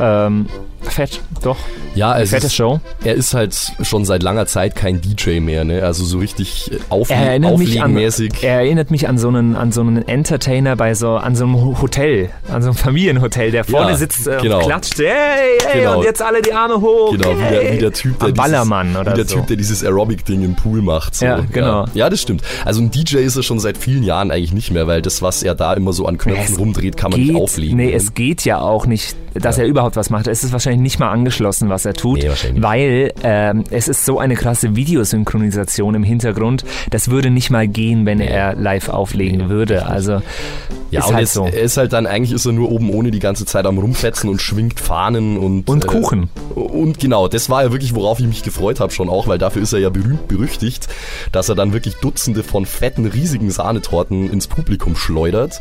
Ähm, fett, doch. Ja, es fette ist, Show. er ist halt schon seit langer Zeit kein DJ mehr, ne? Also so richtig Er erinnert mich an, auflegenmäßig. er erinnert mich an so einen, an so einen Entertainer bei so, an so einem Ho- Hotel, an so einem Familienhotel, der vorne Ja, sitzt äh, genau. und klatscht, hey, hey, Genau. und jetzt alle die Arme hoch. Genau, wie der, wie der Typ, der Am Ballermann dieses, oder wie der so. Typ, der dieses Aerobic-Ding im Pool macht. So. Ja, genau. Ja. ja, das stimmt. Also ein DJ ist er schon seit vielen Jahren eigentlich nicht mehr, weil das, was er da immer so an Knöpfen Es rumdreht, kann man nicht auflegen. Nee, es geht ja auch nicht, dass er überhaupt was macht. Es ist wahrscheinlich nicht mal angeschlossen, was er tut, Nee, weil ähm, es ist so eine krasse Videosynchronisation im Hintergrund. Das würde nicht mal gehen, wenn er live auflegen würde. Also ja, ist und halt so. er ist halt dann, eigentlich ist er nur oben ohne die ganze Zeit am Rumfetzen und schwingt Fahnen und... Und Kuchen. Und genau, das war ja wirklich, worauf ich mich gefreut habe schon auch, weil dafür ist er ja berühmt berüchtigt, dass er dann wirklich Dutzende von fetten, riesigen Sahnetorten ins Publikum schleudert.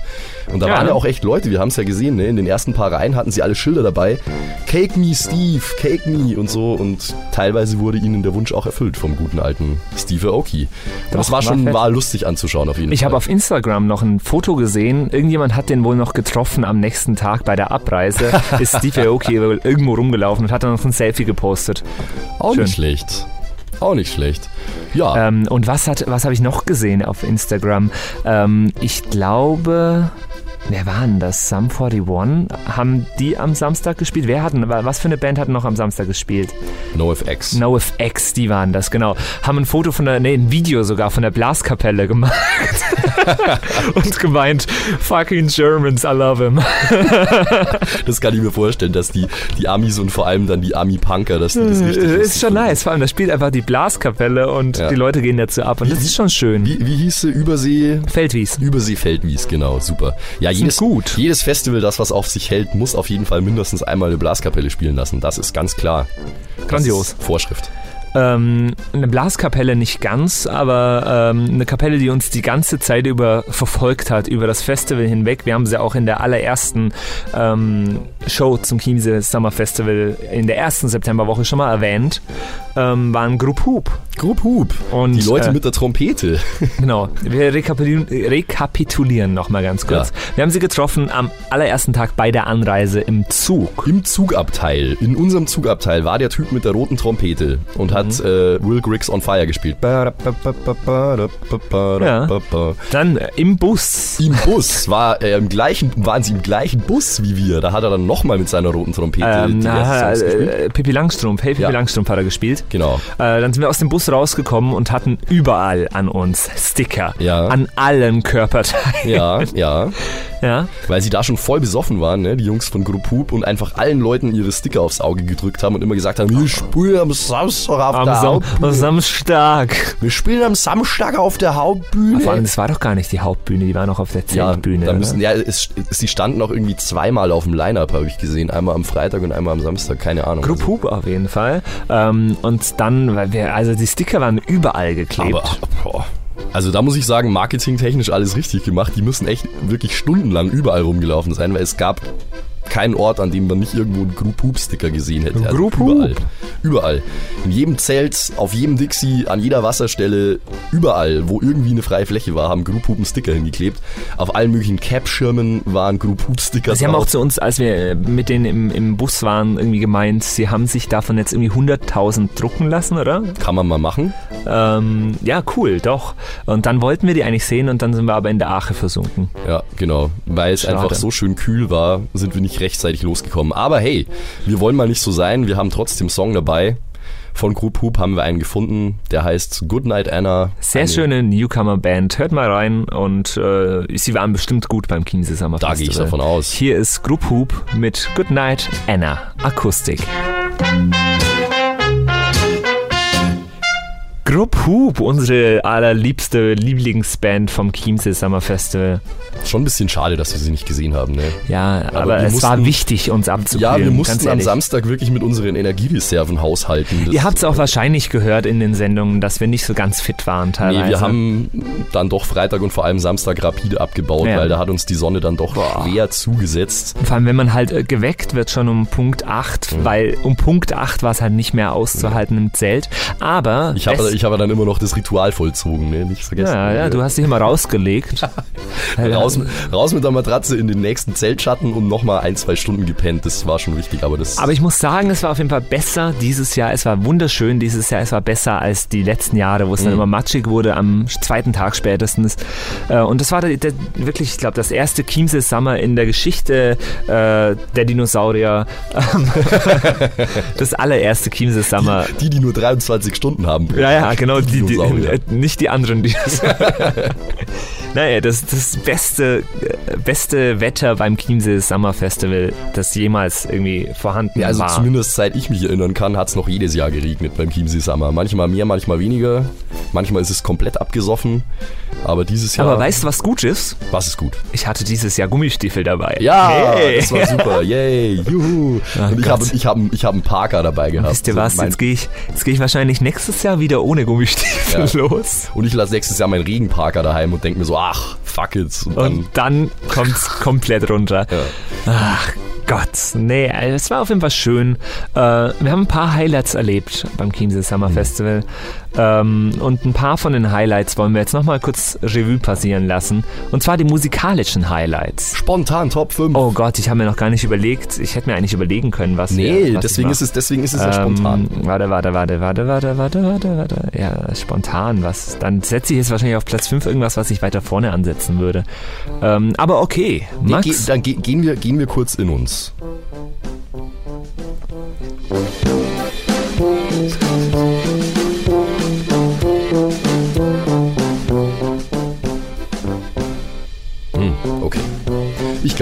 Und da Ja. waren ja auch echt Leute, wir haben es ja gesehen, ne? in den ersten paar Reihen hatten sie alle Schilder dabei. Cake me, Steve, cake me und so. Und teilweise wurde ihnen der Wunsch auch erfüllt vom guten alten Steve Aoki. Und das Doch, war war schon war lustig anzuschauen auf jeden Ich Fall. habe auf Instagram noch ein Foto gesehen. Irgendjemand hat den wohl noch getroffen am nächsten Tag bei der Abreise. ist Steve Aoki irgendwo rumgelaufen und hat dann noch ein Selfie gepostet. auch schön. nicht schlecht. Auch nicht schlecht. Ja, Ähm, und was, hat, was habe ich noch gesehen auf Instagram? Ähm, ich glaube, wer war denn das? Sum 41? Haben die am Samstag gespielt? Wer hat denn, was für eine Band hat noch am Samstag gespielt? NoFX. NoFX, die waren das, genau. Haben ein Foto von der, nee, ein Video sogar von der Blaskapelle gemacht. und gemeint, fucking Germans, I love him. Das kann ich mir vorstellen, dass die, die Amis und vor allem dann die Ami-Punker, dass die das richtig ist schon nice. Vor allem, da spielt einfach die Blaskapelle und Ja. die Leute gehen dazu ab. Und das ist schon schön. Wie, wie hieß sie? Übersee? Feldwies. Übersee Feldwies, genau, super. Ja, jedes, gut. jedes Festival, das was auf sich hält, muss auf jeden Fall mindestens einmal eine Blaskapelle spielen lassen. Das ist ganz klar. Grandios. Vorschrift. Ähm, eine Blaskapelle nicht ganz, aber ähm, eine Kapelle, die uns die ganze Zeit über verfolgt hat, über das Festival hinweg. Wir haben sie auch in der allerersten ähm, Show zum Chiemsee Summer Festival in der ersten Septemberwoche schon mal erwähnt, ähm, waren Group Hoop. Group Hoop. Und, Die Leute äh, mit der Trompete. Genau, wir rekapitulieren, rekapitulieren nochmal ganz kurz. Wir haben sie getroffen am allerersten Tag bei der Anreise im Zug. Im Zugabteil, in unserem Zugabteil war der Typ mit der roten Trompete und hat Mhm. äh, Will Griggs on Fire gespielt. Ja. Dann äh, im Bus. Im Bus war im gleichen, waren sie im gleichen Bus wie wir. Da hat er dann nochmal mit seiner roten Trompete Ähm, diverse na, äh, Pippi Langstrumpf, hey Pippi Ja. Langstrumpf hat er gespielt. Genau. Äh, dann sind wir aus dem Bus rausgekommen und hatten überall an uns Sticker. Ja. An allen Körperteilen. Ja, ja. Ja. Weil sie da schon voll besoffen waren, ne, die Jungs von Group Hoop und einfach allen Leuten ihre Sticker aufs Auge gedrückt haben und immer gesagt haben, wir spielen am Samstag auf Am, der Sam Hauptbühne. am Samstag. Wir spielen am Samstag auf der Hauptbühne. Vor allem, das war doch gar nicht die Hauptbühne, die war noch auf der ja, Zeltbühne. da oder? müssen, ja es, sie standen auch irgendwie zweimal auf dem Line-Up, habe ich gesehen. Einmal am Freitag und einmal am Samstag, keine Ahnung. Group Hoop auf jeden Fall. Ähm, und dann, weil wir, also die Sticker waren überall geklebt. Aber, boah. Also da muss ich sagen, marketingtechnisch alles richtig gemacht. Die müssen echt wirklich stundenlang überall rumgelaufen sein, weil es gab keinen Ort, an dem man nicht irgendwo einen Group Hoop Sticker gesehen hätte. Also Group überall. Überall. In jedem Zelt, auf jedem Dixie, an jeder Wasserstelle, überall, wo irgendwie eine freie Fläche war, haben Group Hoop einen Sticker hingeklebt. Auf allen möglichen Cap-Schirmen waren Group Hoop Sticker Sie haben auch zu uns, als wir äh, mit denen im, im Bus waren, irgendwie gemeint, sie haben sich davon jetzt irgendwie 100.000 drucken lassen, oder? Kann man mal machen. Ähm, ja, cool, doch. Und dann wollten wir die eigentlich sehen und dann sind wir aber in der Ache versunken. Ja, genau. Weil es Schade. einfach so schön kühl war, sind wir nicht rechtzeitig losgekommen. Aber hey, wir wollen mal nicht so sein. Wir haben trotzdem Song dabei. Von Group Hoop haben wir einen gefunden, der heißt Goodnight Anna. Sehr Eine- schöne Newcomer-Band. Hört mal rein und äh, sie waren bestimmt gut beim Chiemsee Summer Da gehe ich davon aus. Hier ist Group Hoop mit Goodnight Anna Akustik. Schnupp Hup, unsere allerliebste Lieblingsband vom Chiemsee Summer Festival. Schon ein bisschen schade, dass wir sie nicht gesehen haben, ne? Ja, aber, wir es war mussten- wichtig, uns abzukühlen. Ja, wir mussten am. Samstag wirklich mit unseren Energiereserven haushalten. Ihr habt es auch wahrscheinlich gehört in den Sendungen, dass wir nicht so ganz fit waren teilweise. Nee, wir haben dann doch Freitag und vor allem Samstag rapide abgebaut, Ja. weil da hat uns die Sonne dann doch schwer zugesetzt. Vor allem, wenn man halt äh, geweckt wird schon um Punkt 8, Mhm. weil um Punkt 8 war es halt nicht mehr auszuhalten im Zelt. Aber Ich habe ich hab dann immer noch das Ritual vollzogen, ne? nicht vergessen. ja, ja, du hast dich immer rausgelegt. raus, raus mit der Matratze in den nächsten Zeltschatten und nochmal ein, zwei Stunden gepennt. Das war schon wichtig, aber das. Aber ich muss sagen, es war auf jeden Fall besser dieses Jahr. Es war wunderschön dieses Jahr. Es war besser als die letzten Jahre, wo es dann Mhm. immer matschig wurde am zweiten Tag spätestens. Äh, Und das war der, der, wirklich, ich glaube, das erste Chiemsee Summer in der Geschichte äh, der Dinosaurier. Das allererste Chiemsee Summer. die, die nur 23 Stunden haben. Ja, ja, genau, die, die, äh, nicht die anderen Dinosaurier. naja, das, das beste, äh, beste Wetter beim Chiemsee Summer Festival, das jemals irgendwie vorhanden Ja, also war. zumindest seit ich mich erinnern kann, hat es noch jedes Jahr geregnet beim Chiemsee Summer. Manchmal mehr, manchmal weniger. Manchmal ist es komplett abgesoffen. Aber dieses Jahr. Aber weißt du, was gut ist? was ist gut? Ich hatte dieses Jahr Gummistiefel dabei. Ja, Hey. das war super. Yay, juhu. Ach Und ich habe ich hab, ich hab einen Parker dabei gehabt. Wisst ihr So was? mein- Jetzt gehe ich, jetzt geh ich wahrscheinlich nächstes Jahr wieder ohne Gummistiefel Ja. los. Und ich lasse nächstes Jahr meinen Regenparker daheim und denke mir so, ach, fuck it. Und dann, Und dann kommt's komplett runter. ja. Ach Gott, nee, es war auf jeden Fall schön. Äh, wir haben ein paar Highlights erlebt beim Chiemsee Summer Mhm. Festival. Ähm, und ein paar von den Highlights wollen wir jetzt nochmal kurz Revue passieren lassen. Und zwar die musikalischen Highlights. Spontan Top 5. Oh Gott, ich habe mir noch gar nicht überlegt. Ich hätte mir eigentlich überlegen können, was nee, wir, was deswegen ich ist, es, deswegen ist es ja Ähm, spontan. Warte, warte, warte, warte, warte, warte, warte, warte. Ja, spontan, was? Dann setze ich jetzt wahrscheinlich auf Platz 5 irgendwas, was ich weiter vorne ansetzen würde. Ähm, aber okay, Nee, Max. geh, dann ge gehen, wir, gehen wir kurz in uns.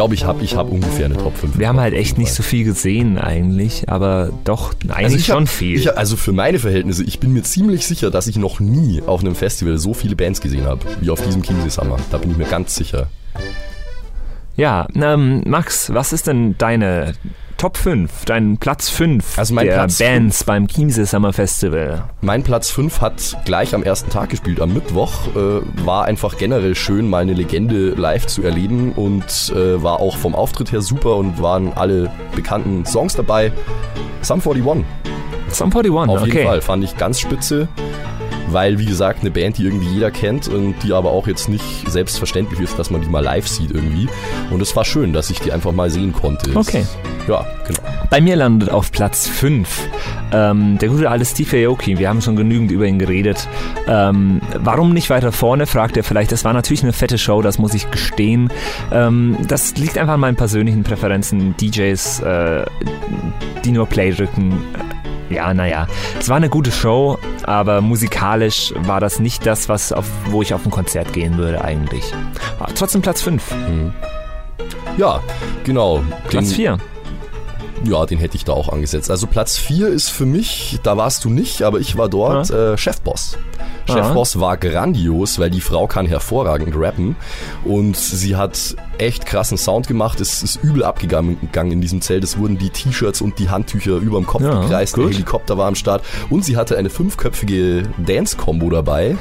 Glaube, ich habe ich hab ungefähr eine Top 5. wir haben halt echt nicht so viel gesehen eigentlich, aber doch eigentlich Also schon hab, viel. Ich, also für meine Verhältnisse, ich bin mir ziemlich sicher, dass ich noch nie auf einem Festival so viele Bands gesehen habe, wie auf diesem Chiemsee Summer. Da bin ich mir ganz sicher. ja, ähm, Max, was ist denn deine Top 5, dein Platz 5 Also mein der Platz Bands beim Chiemsee Summer Festival? Mein Platz 5 hat gleich am ersten Tag gespielt, am Mittwoch. Äh, war einfach generell schön, mal eine Legende live zu erleben und äh, war auch vom Auftritt her super und waren alle bekannten Songs dabei. Sum 41, Sum 41, auf okay. jeden Fall, fand ich ganz spitze. Weil, wie gesagt, eine Band, die irgendwie jeder kennt und die aber auch jetzt nicht selbstverständlich ist, dass man die mal live sieht irgendwie. Und es war schön, dass ich die einfach mal sehen konnte. Okay. Ja, genau. Bei mir landet auf Platz 5 ähm, der gute alte Steve Aoki. Wir haben schon genügend über ihn geredet. Ähm, warum nicht weiter vorne, fragt er vielleicht. Das war natürlich eine fette Show, das muss ich gestehen. Ähm, das liegt einfach an meinen persönlichen Präferenzen. DJs, äh, die nur Play drücken. Ja, naja. Es war eine gute Show, aber musikalisch war das nicht das, was auf, wo ich auf ein Konzert gehen würde eigentlich. Aber trotzdem Platz 5. Ja, genau. Platz Den- 4. Ja, den hätte ich da auch angesetzt. Also Platz 4 ist für mich, da warst du nicht, aber ich war dort äh, Chefboss. Ja. Chefboss war grandios, weil die Frau kann hervorragend rappen und sie hat echt krassen Sound gemacht. Es ist übel abgegangen gegangen in diesem Zelt. Es wurden die T-Shirts und die Handtücher überm Kopf Ja, gekreist. Der gut. Helikopter war am Start und sie hatte eine fünfköpfige Dance-Combo dabei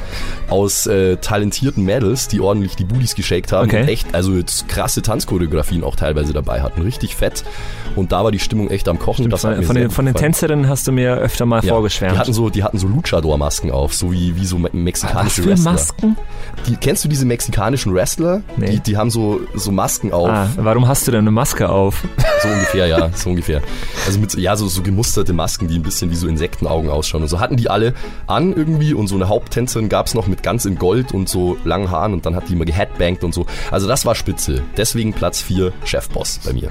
aus äh, talentierten Mädels, die ordentlich die Booties geshakt haben Okay. und echt, also jetzt krasse Tanzchoreografien auch teilweise dabei hatten. Richtig fett. Und da war die Stimmung echt am Kochen. Hat Von, von, den, von den. Tänzerinnen hast du mir öfter mal Ja, vorgeschwärmt. Die hatten so, die hatten so Luchador-Masken auf, so wie, wie so me- Was mexikanische für Wrestler. Masken? Die, kennst du diese mexikanischen Wrestler? Nee. Die, die haben so, so Masken auf. Ah, warum hast du denn eine Maske auf? So ungefähr, ja, so ungefähr. Also mit, so- ja, so, so gemusterte Masken, die ein bisschen wie so Insektenaugen ausschauen. Und so hatten die alle an irgendwie und so eine Haupttänzerin gab's noch mit ganz in Gold und so langen Haaren und dann hat die immer geheadbangt und so. Also das war spitze. Deswegen Platz 4, Chefboss bei mir.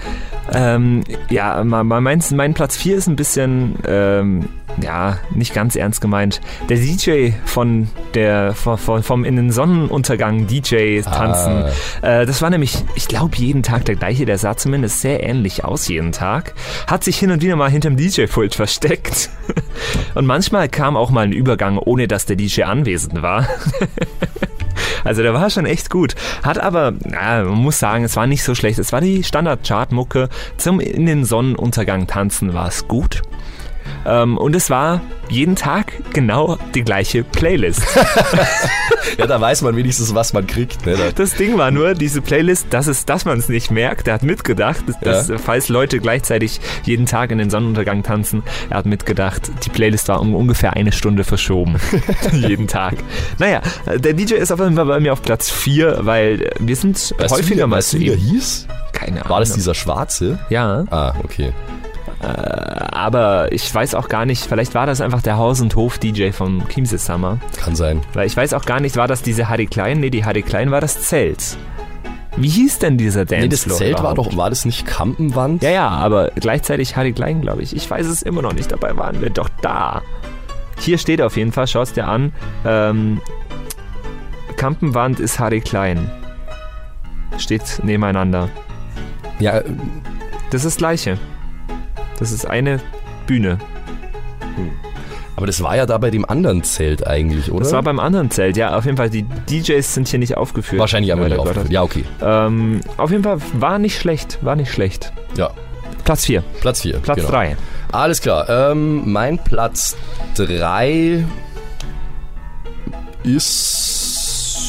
Ähm, ja, mein, mein, Platz 4 ist ein bisschen, ähm, ja, nicht ganz ernst gemeint. Der DJ von der, von, vom in den Sonnenuntergang DJ tanzen. Äh, das war nämlich, ich glaube, jeden Tag der gleiche. Der sah zumindest sehr ähnlich aus jeden Tag. Hat sich hin und wieder mal hinterm DJ-Pult versteckt. Und manchmal kam auch mal ein Übergang, ohne dass der DJ anwesend war. Also der war schon echt gut. Hat aber, ja, man muss sagen, es war nicht so schlecht. Es war die Standard-Chart-Mucke. Zum in den Sonnenuntergang tanzen war es gut. Ähm, und es war jeden Tag genau die gleiche Playlist. Ja, da weiß man wenigstens, was man kriegt. Ne? Da- Das Ding war nur, diese Playlist, dass, es, dass man es nicht merkt. Er hat mitgedacht, dass, Ja. falls Leute gleichzeitig jeden Tag in den Sonnenuntergang tanzen, er hat mitgedacht, die Playlist war um ungefähr eine Stunde verschoben. jeden Tag. Naja, der DJ ist auf jeden Fall bei mir auf Platz 4, weil wir sind Weißt häufiger mal zu ihm. hieß? Keine Ahnung. War das dieser Schwarze? Ja, Ah, okay. Aber ich weiß auch gar nicht, vielleicht war das einfach der Haus- und Hof-DJ vom Chiemsee Summer. Kann sein. Weil ich weiß auch gar nicht, war das diese Harry Klein? Nee, die Harry Klein war das Zelt. Wie hieß denn dieser Dancefloor Nee, das Zelt war überhaupt? doch, war das nicht Kampenwand? Ja, ja, aber gleichzeitig Harry Klein, glaube ich. Ich weiß es immer noch nicht, dabei waren wir doch da. Hier steht auf jeden Fall, schau es dir an, ähm, Kampenwand ist Harry Klein. Steht nebeneinander. Ja, äh, Das ist das gleiche. Das ist eine Bühne. aber das war ja da bei dem anderen Zelt eigentlich, oder? Das war beim anderen Zelt, ja. Auf jeden Fall, die DJs sind hier nicht aufgeführt. Wahrscheinlich einmal Leider nicht aufgeführt. Ja, okay. Ähm, auf jeden Fall war nicht schlecht, war nicht schlecht. Ja. Platz 4, Platz 4. Platz genau. 3. Alles klar. Ähm, mein Platz 3 ist.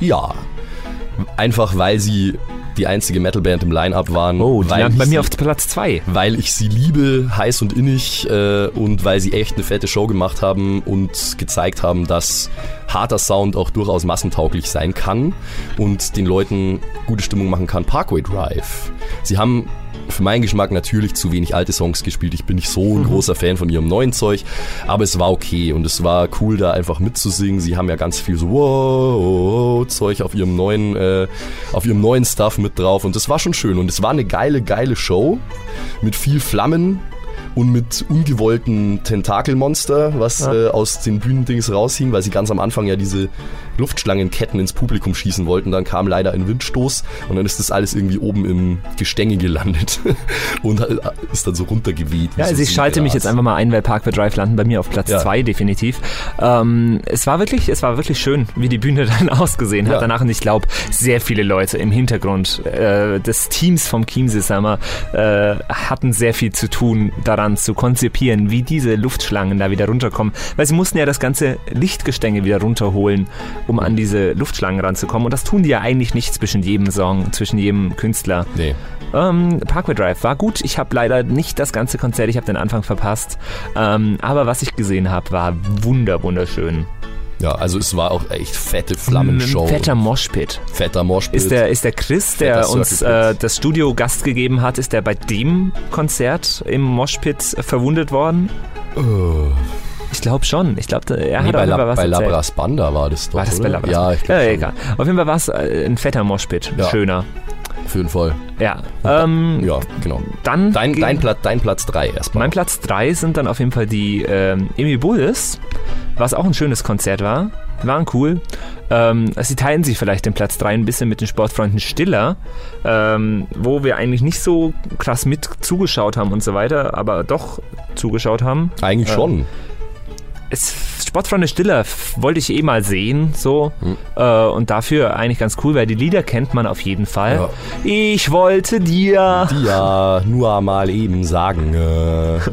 Ja. Einfach weil sie die einzige Metalband im Line-Up waren. Oh, die landen bei mir auf Platz 2. weil ich sie liebe, heiß und innig äh, und weil sie echt eine fette Show gemacht haben und gezeigt haben, dass harter Sound auch durchaus massentauglich sein kann und den Leuten gute Stimmung machen kann. Parkway Drive. Sie haben für meinen Geschmack natürlich zu wenig alte Songs gespielt. Ich bin nicht so ein großer Fan von ihrem neuen Zeug, aber es war okay und es war cool, da einfach mitzusingen. Sie haben ja ganz viel so wow Zeug auf ihrem neuen, äh, auf ihrem neuen Stuff mit drauf und das war schon schön und es war eine geile, geile Show mit viel Flammen und mit ungewollten Tentakelmonster, was äh, aus den Bühnendings raushing, weil sie ganz am Anfang ja diese Luftschlangenketten ins Publikum schießen wollten. Dann kam leider ein Windstoß und dann ist das alles irgendwie oben im Gestänge gelandet und äh, ist dann so runtergeweht. Ja, so also ich schalte mich Seegras. jetzt einfach mal ein, weil Parkway Drive landen bei mir auf Platz Ja. 2 definitiv. Ähm, es war wirklich, es war wirklich schön, wie die Bühne dann ausgesehen hat Ja. danach und ich glaube, sehr viele Leute im Hintergrund äh, des Teams vom Chiemsee Summer äh, hatten sehr viel zu tun daran zu konzipieren, wie diese Luftschlangen da wieder runterkommen, weil sie mussten ja das ganze Lichtgestänge wieder runterholen, um an diese Luftschlangen ranzukommen und das tun die ja eigentlich nicht zwischen jedem Song, zwischen jedem Künstler. Nee. Ähm, Parkway Drive war gut. Ich habe leider nicht das ganze Konzert, ich habe den Anfang verpasst. Ähm, aber was ich gesehen habe, war wunder wunderschön. Ja, also es war auch echt fette Flammenshow. Ein fetter Moshpit. fetter Moshpit. Ist der, ist der Chris, der Fetter uns äh, das Studio Gast gegeben hat, ist der bei dem Konzert im Moshpit verwundet worden? Ich glaube schon. Ich glaube, er Oh. nee, hat bei, La was bei erzählt. Labras Banda war das doch, War das oder? bei Labras? Ja, ich ja, glaube egal. Auf jeden Fall war es äh, ein fetter Moshpit. Ja. Schöner. Auf jeden Fall. Ja. Ähm, Ja, genau. Dann Dein, dein, Platz, dein Platz 3 erstmal. Mein Platz 3 sind dann auf jeden Fall die ähm, Emi Bulls, was auch ein schönes Konzert war. Waren cool. Ähm, sie teilen sich vielleicht den Platz 3 ein bisschen mit den Sportfreunden Stiller, ähm, wo wir eigentlich nicht so krass mit zugeschaut haben und so weiter, aber doch zugeschaut haben. Eigentlich Äh, schon. Es, Sportfreunde Stiller wollte ich eh mal sehen, so. Hm. Äh, und dafür eigentlich ganz cool, weil die Lieder kennt man auf jeden Fall. Ich wollte dir. Ja nur mal eben sagen. Äh,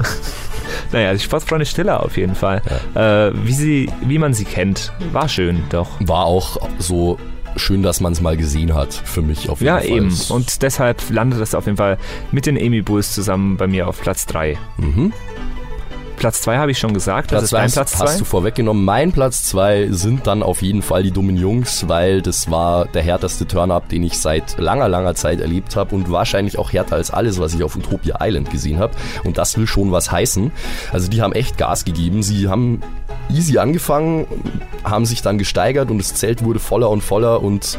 Naja, die Sportfreunde Stiller auf jeden Fall. Äh, wie, sie, wie man sie kennt. War schön, doch. war auch so schön, dass man es mal gesehen hat, für mich auf jeden Ja, Fall. eben. Und deshalb landet es auf jeden Fall mit den Amy Bulls zusammen bei mir auf Platz 3. Mhm. Platz 2 habe ich schon gesagt. Platz das ist 2 dein hast, Platz hast 2. du vorweggenommen. Mein Platz 2 sind dann auf jeden Fall die dummen Jungs, weil das war der härteste Turn-Up, den ich seit langer, langer Zeit erlebt habe und wahrscheinlich auch härter als alles, was ich auf Utopia Island gesehen habe. Und das will schon was heißen. Also die haben echt Gas gegeben. Sie haben easy angefangen, haben sich dann gesteigert und das Zelt wurde voller und voller und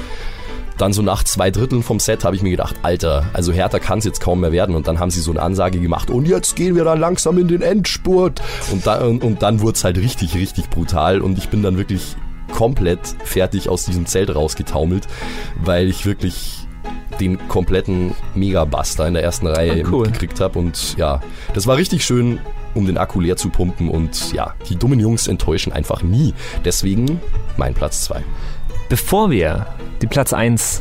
dann so nach zwei Dritteln vom Set habe ich mir gedacht, Alter, also härter kann es jetzt kaum mehr werden. Und dann haben sie so eine Ansage gemacht und jetzt gehen wir dann langsam in den Endspurt. Und, da, und, und dann wurde es halt richtig, richtig brutal. Und ich bin dann wirklich komplett fertig aus diesem Zelt rausgetaumelt, weil ich wirklich den kompletten Megabuster in der ersten Reihe Ah, cool. mitgekriegt habe. Und ja, das war richtig schön. um den Akku leer zu pumpen und ja, die dummen Jungs enttäuschen einfach nie. Deswegen mein Platz 2. Bevor wir die Platz 1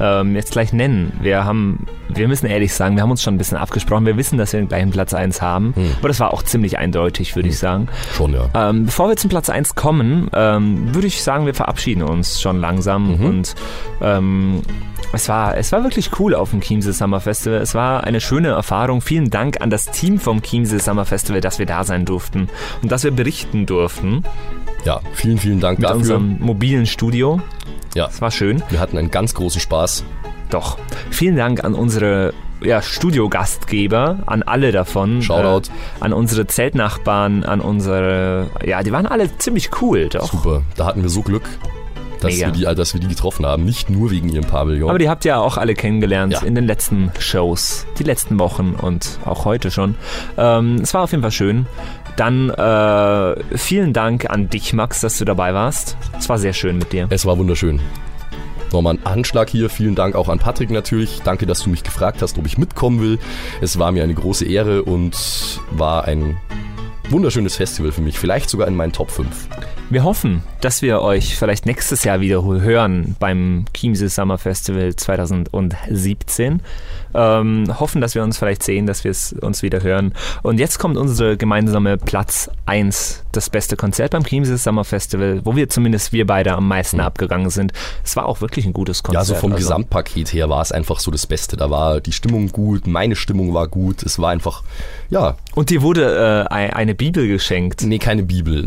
ähm, jetzt gleich nennen, wir haben, wir müssen ehrlich sagen, wir haben uns schon ein bisschen abgesprochen. Wir wissen, dass wir den gleichen Platz 1 haben. Hm. Aber das war auch ziemlich eindeutig, würde ich sagen. Schon, ja. Ähm, bevor wir zum Platz 1 kommen, ähm, würde ich sagen, wir verabschieden uns schon langsam. Mhm. Und ähm, es, war, es war wirklich cool auf dem Chiemsee Summer Festival. Es war eine schöne Erfahrung. Vielen Dank an das Team vom Chiemsee Summer Festival, dass wir da sein durften und dass wir berichten durften Ja, vielen, vielen Dank mit dafür. unserem mobilen Studio. Ja, Es war schön. wir hatten einen ganz großen Spaß. Doch. Vielen Dank an unsere ja, Studiogastgeber, an alle davon. Shoutout. Äh, an unsere Zeltnachbarn, an unsere. Ja, die waren alle ziemlich cool, doch. Super, da hatten wir so Glück, dass, Mega. wir die, dass wir die getroffen haben. Nicht nur wegen ihrem Pavillon. Aber die habt ihr ja auch alle kennengelernt Ja. in den letzten Shows, die letzten Wochen und auch heute schon. Ähm, es war auf jeden Fall schön. Dann äh, vielen Dank an dich, Max, dass du dabei warst. Es war sehr schön mit dir. Es war wunderschön. Nochmal ein Anschlag hier. Vielen Dank auch an Patrick natürlich. Danke, dass du mich gefragt hast, ob ich mitkommen will. Es war mir eine große Ehre und war ein wunderschönes Festival für mich. Vielleicht sogar in meinen Top 5. Wir hoffen, dass wir euch vielleicht nächstes Jahr wieder hören beim Chiemsee Summer Festival 2017. Ähm, hoffen, dass wir uns vielleicht sehen, dass wir es uns wieder hören. Und jetzt kommt unsere gemeinsame Platz 1, das beste Konzert beim Chiemsee Summer Festival, wo wir zumindest wir beide am meisten abgegangen sind. Es war auch wirklich ein gutes Konzert. Ja, so vom also, Gesamtpaket her war es einfach so das Beste. Da war die Stimmung gut, meine Stimmung war gut. Es war einfach, ja, Und dir wurde äh, ein- eine Bibel geschenkt. nee, keine Bibel.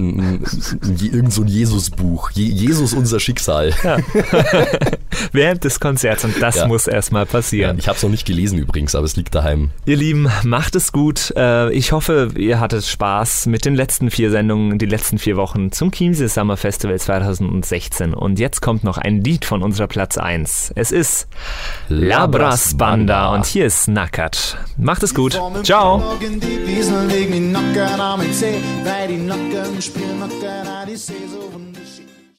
Ein, ein, ein, irgend so ein Jesus-Buch. Je, Jesus unser Schicksal. Während des Konzerts und das Ja. muss erstmal Ja, passieren. ich habe es noch nicht gelesen übrigens, aber es liegt daheim. Ihr Lieben, macht es gut. Äh, Ich hoffe, ihr hattet Spaß mit den letzten vier Sendungen, die letzten vier Wochen zum Chiemsee Summer Festival 2016. Und jetzt kommt noch ein Lied von unserer Platz 1. Es ist Labras Banda und hier ist Nackert. Macht es gut. Ciao. Die am See, weil die Nacken spielen Nacken, says over the sea.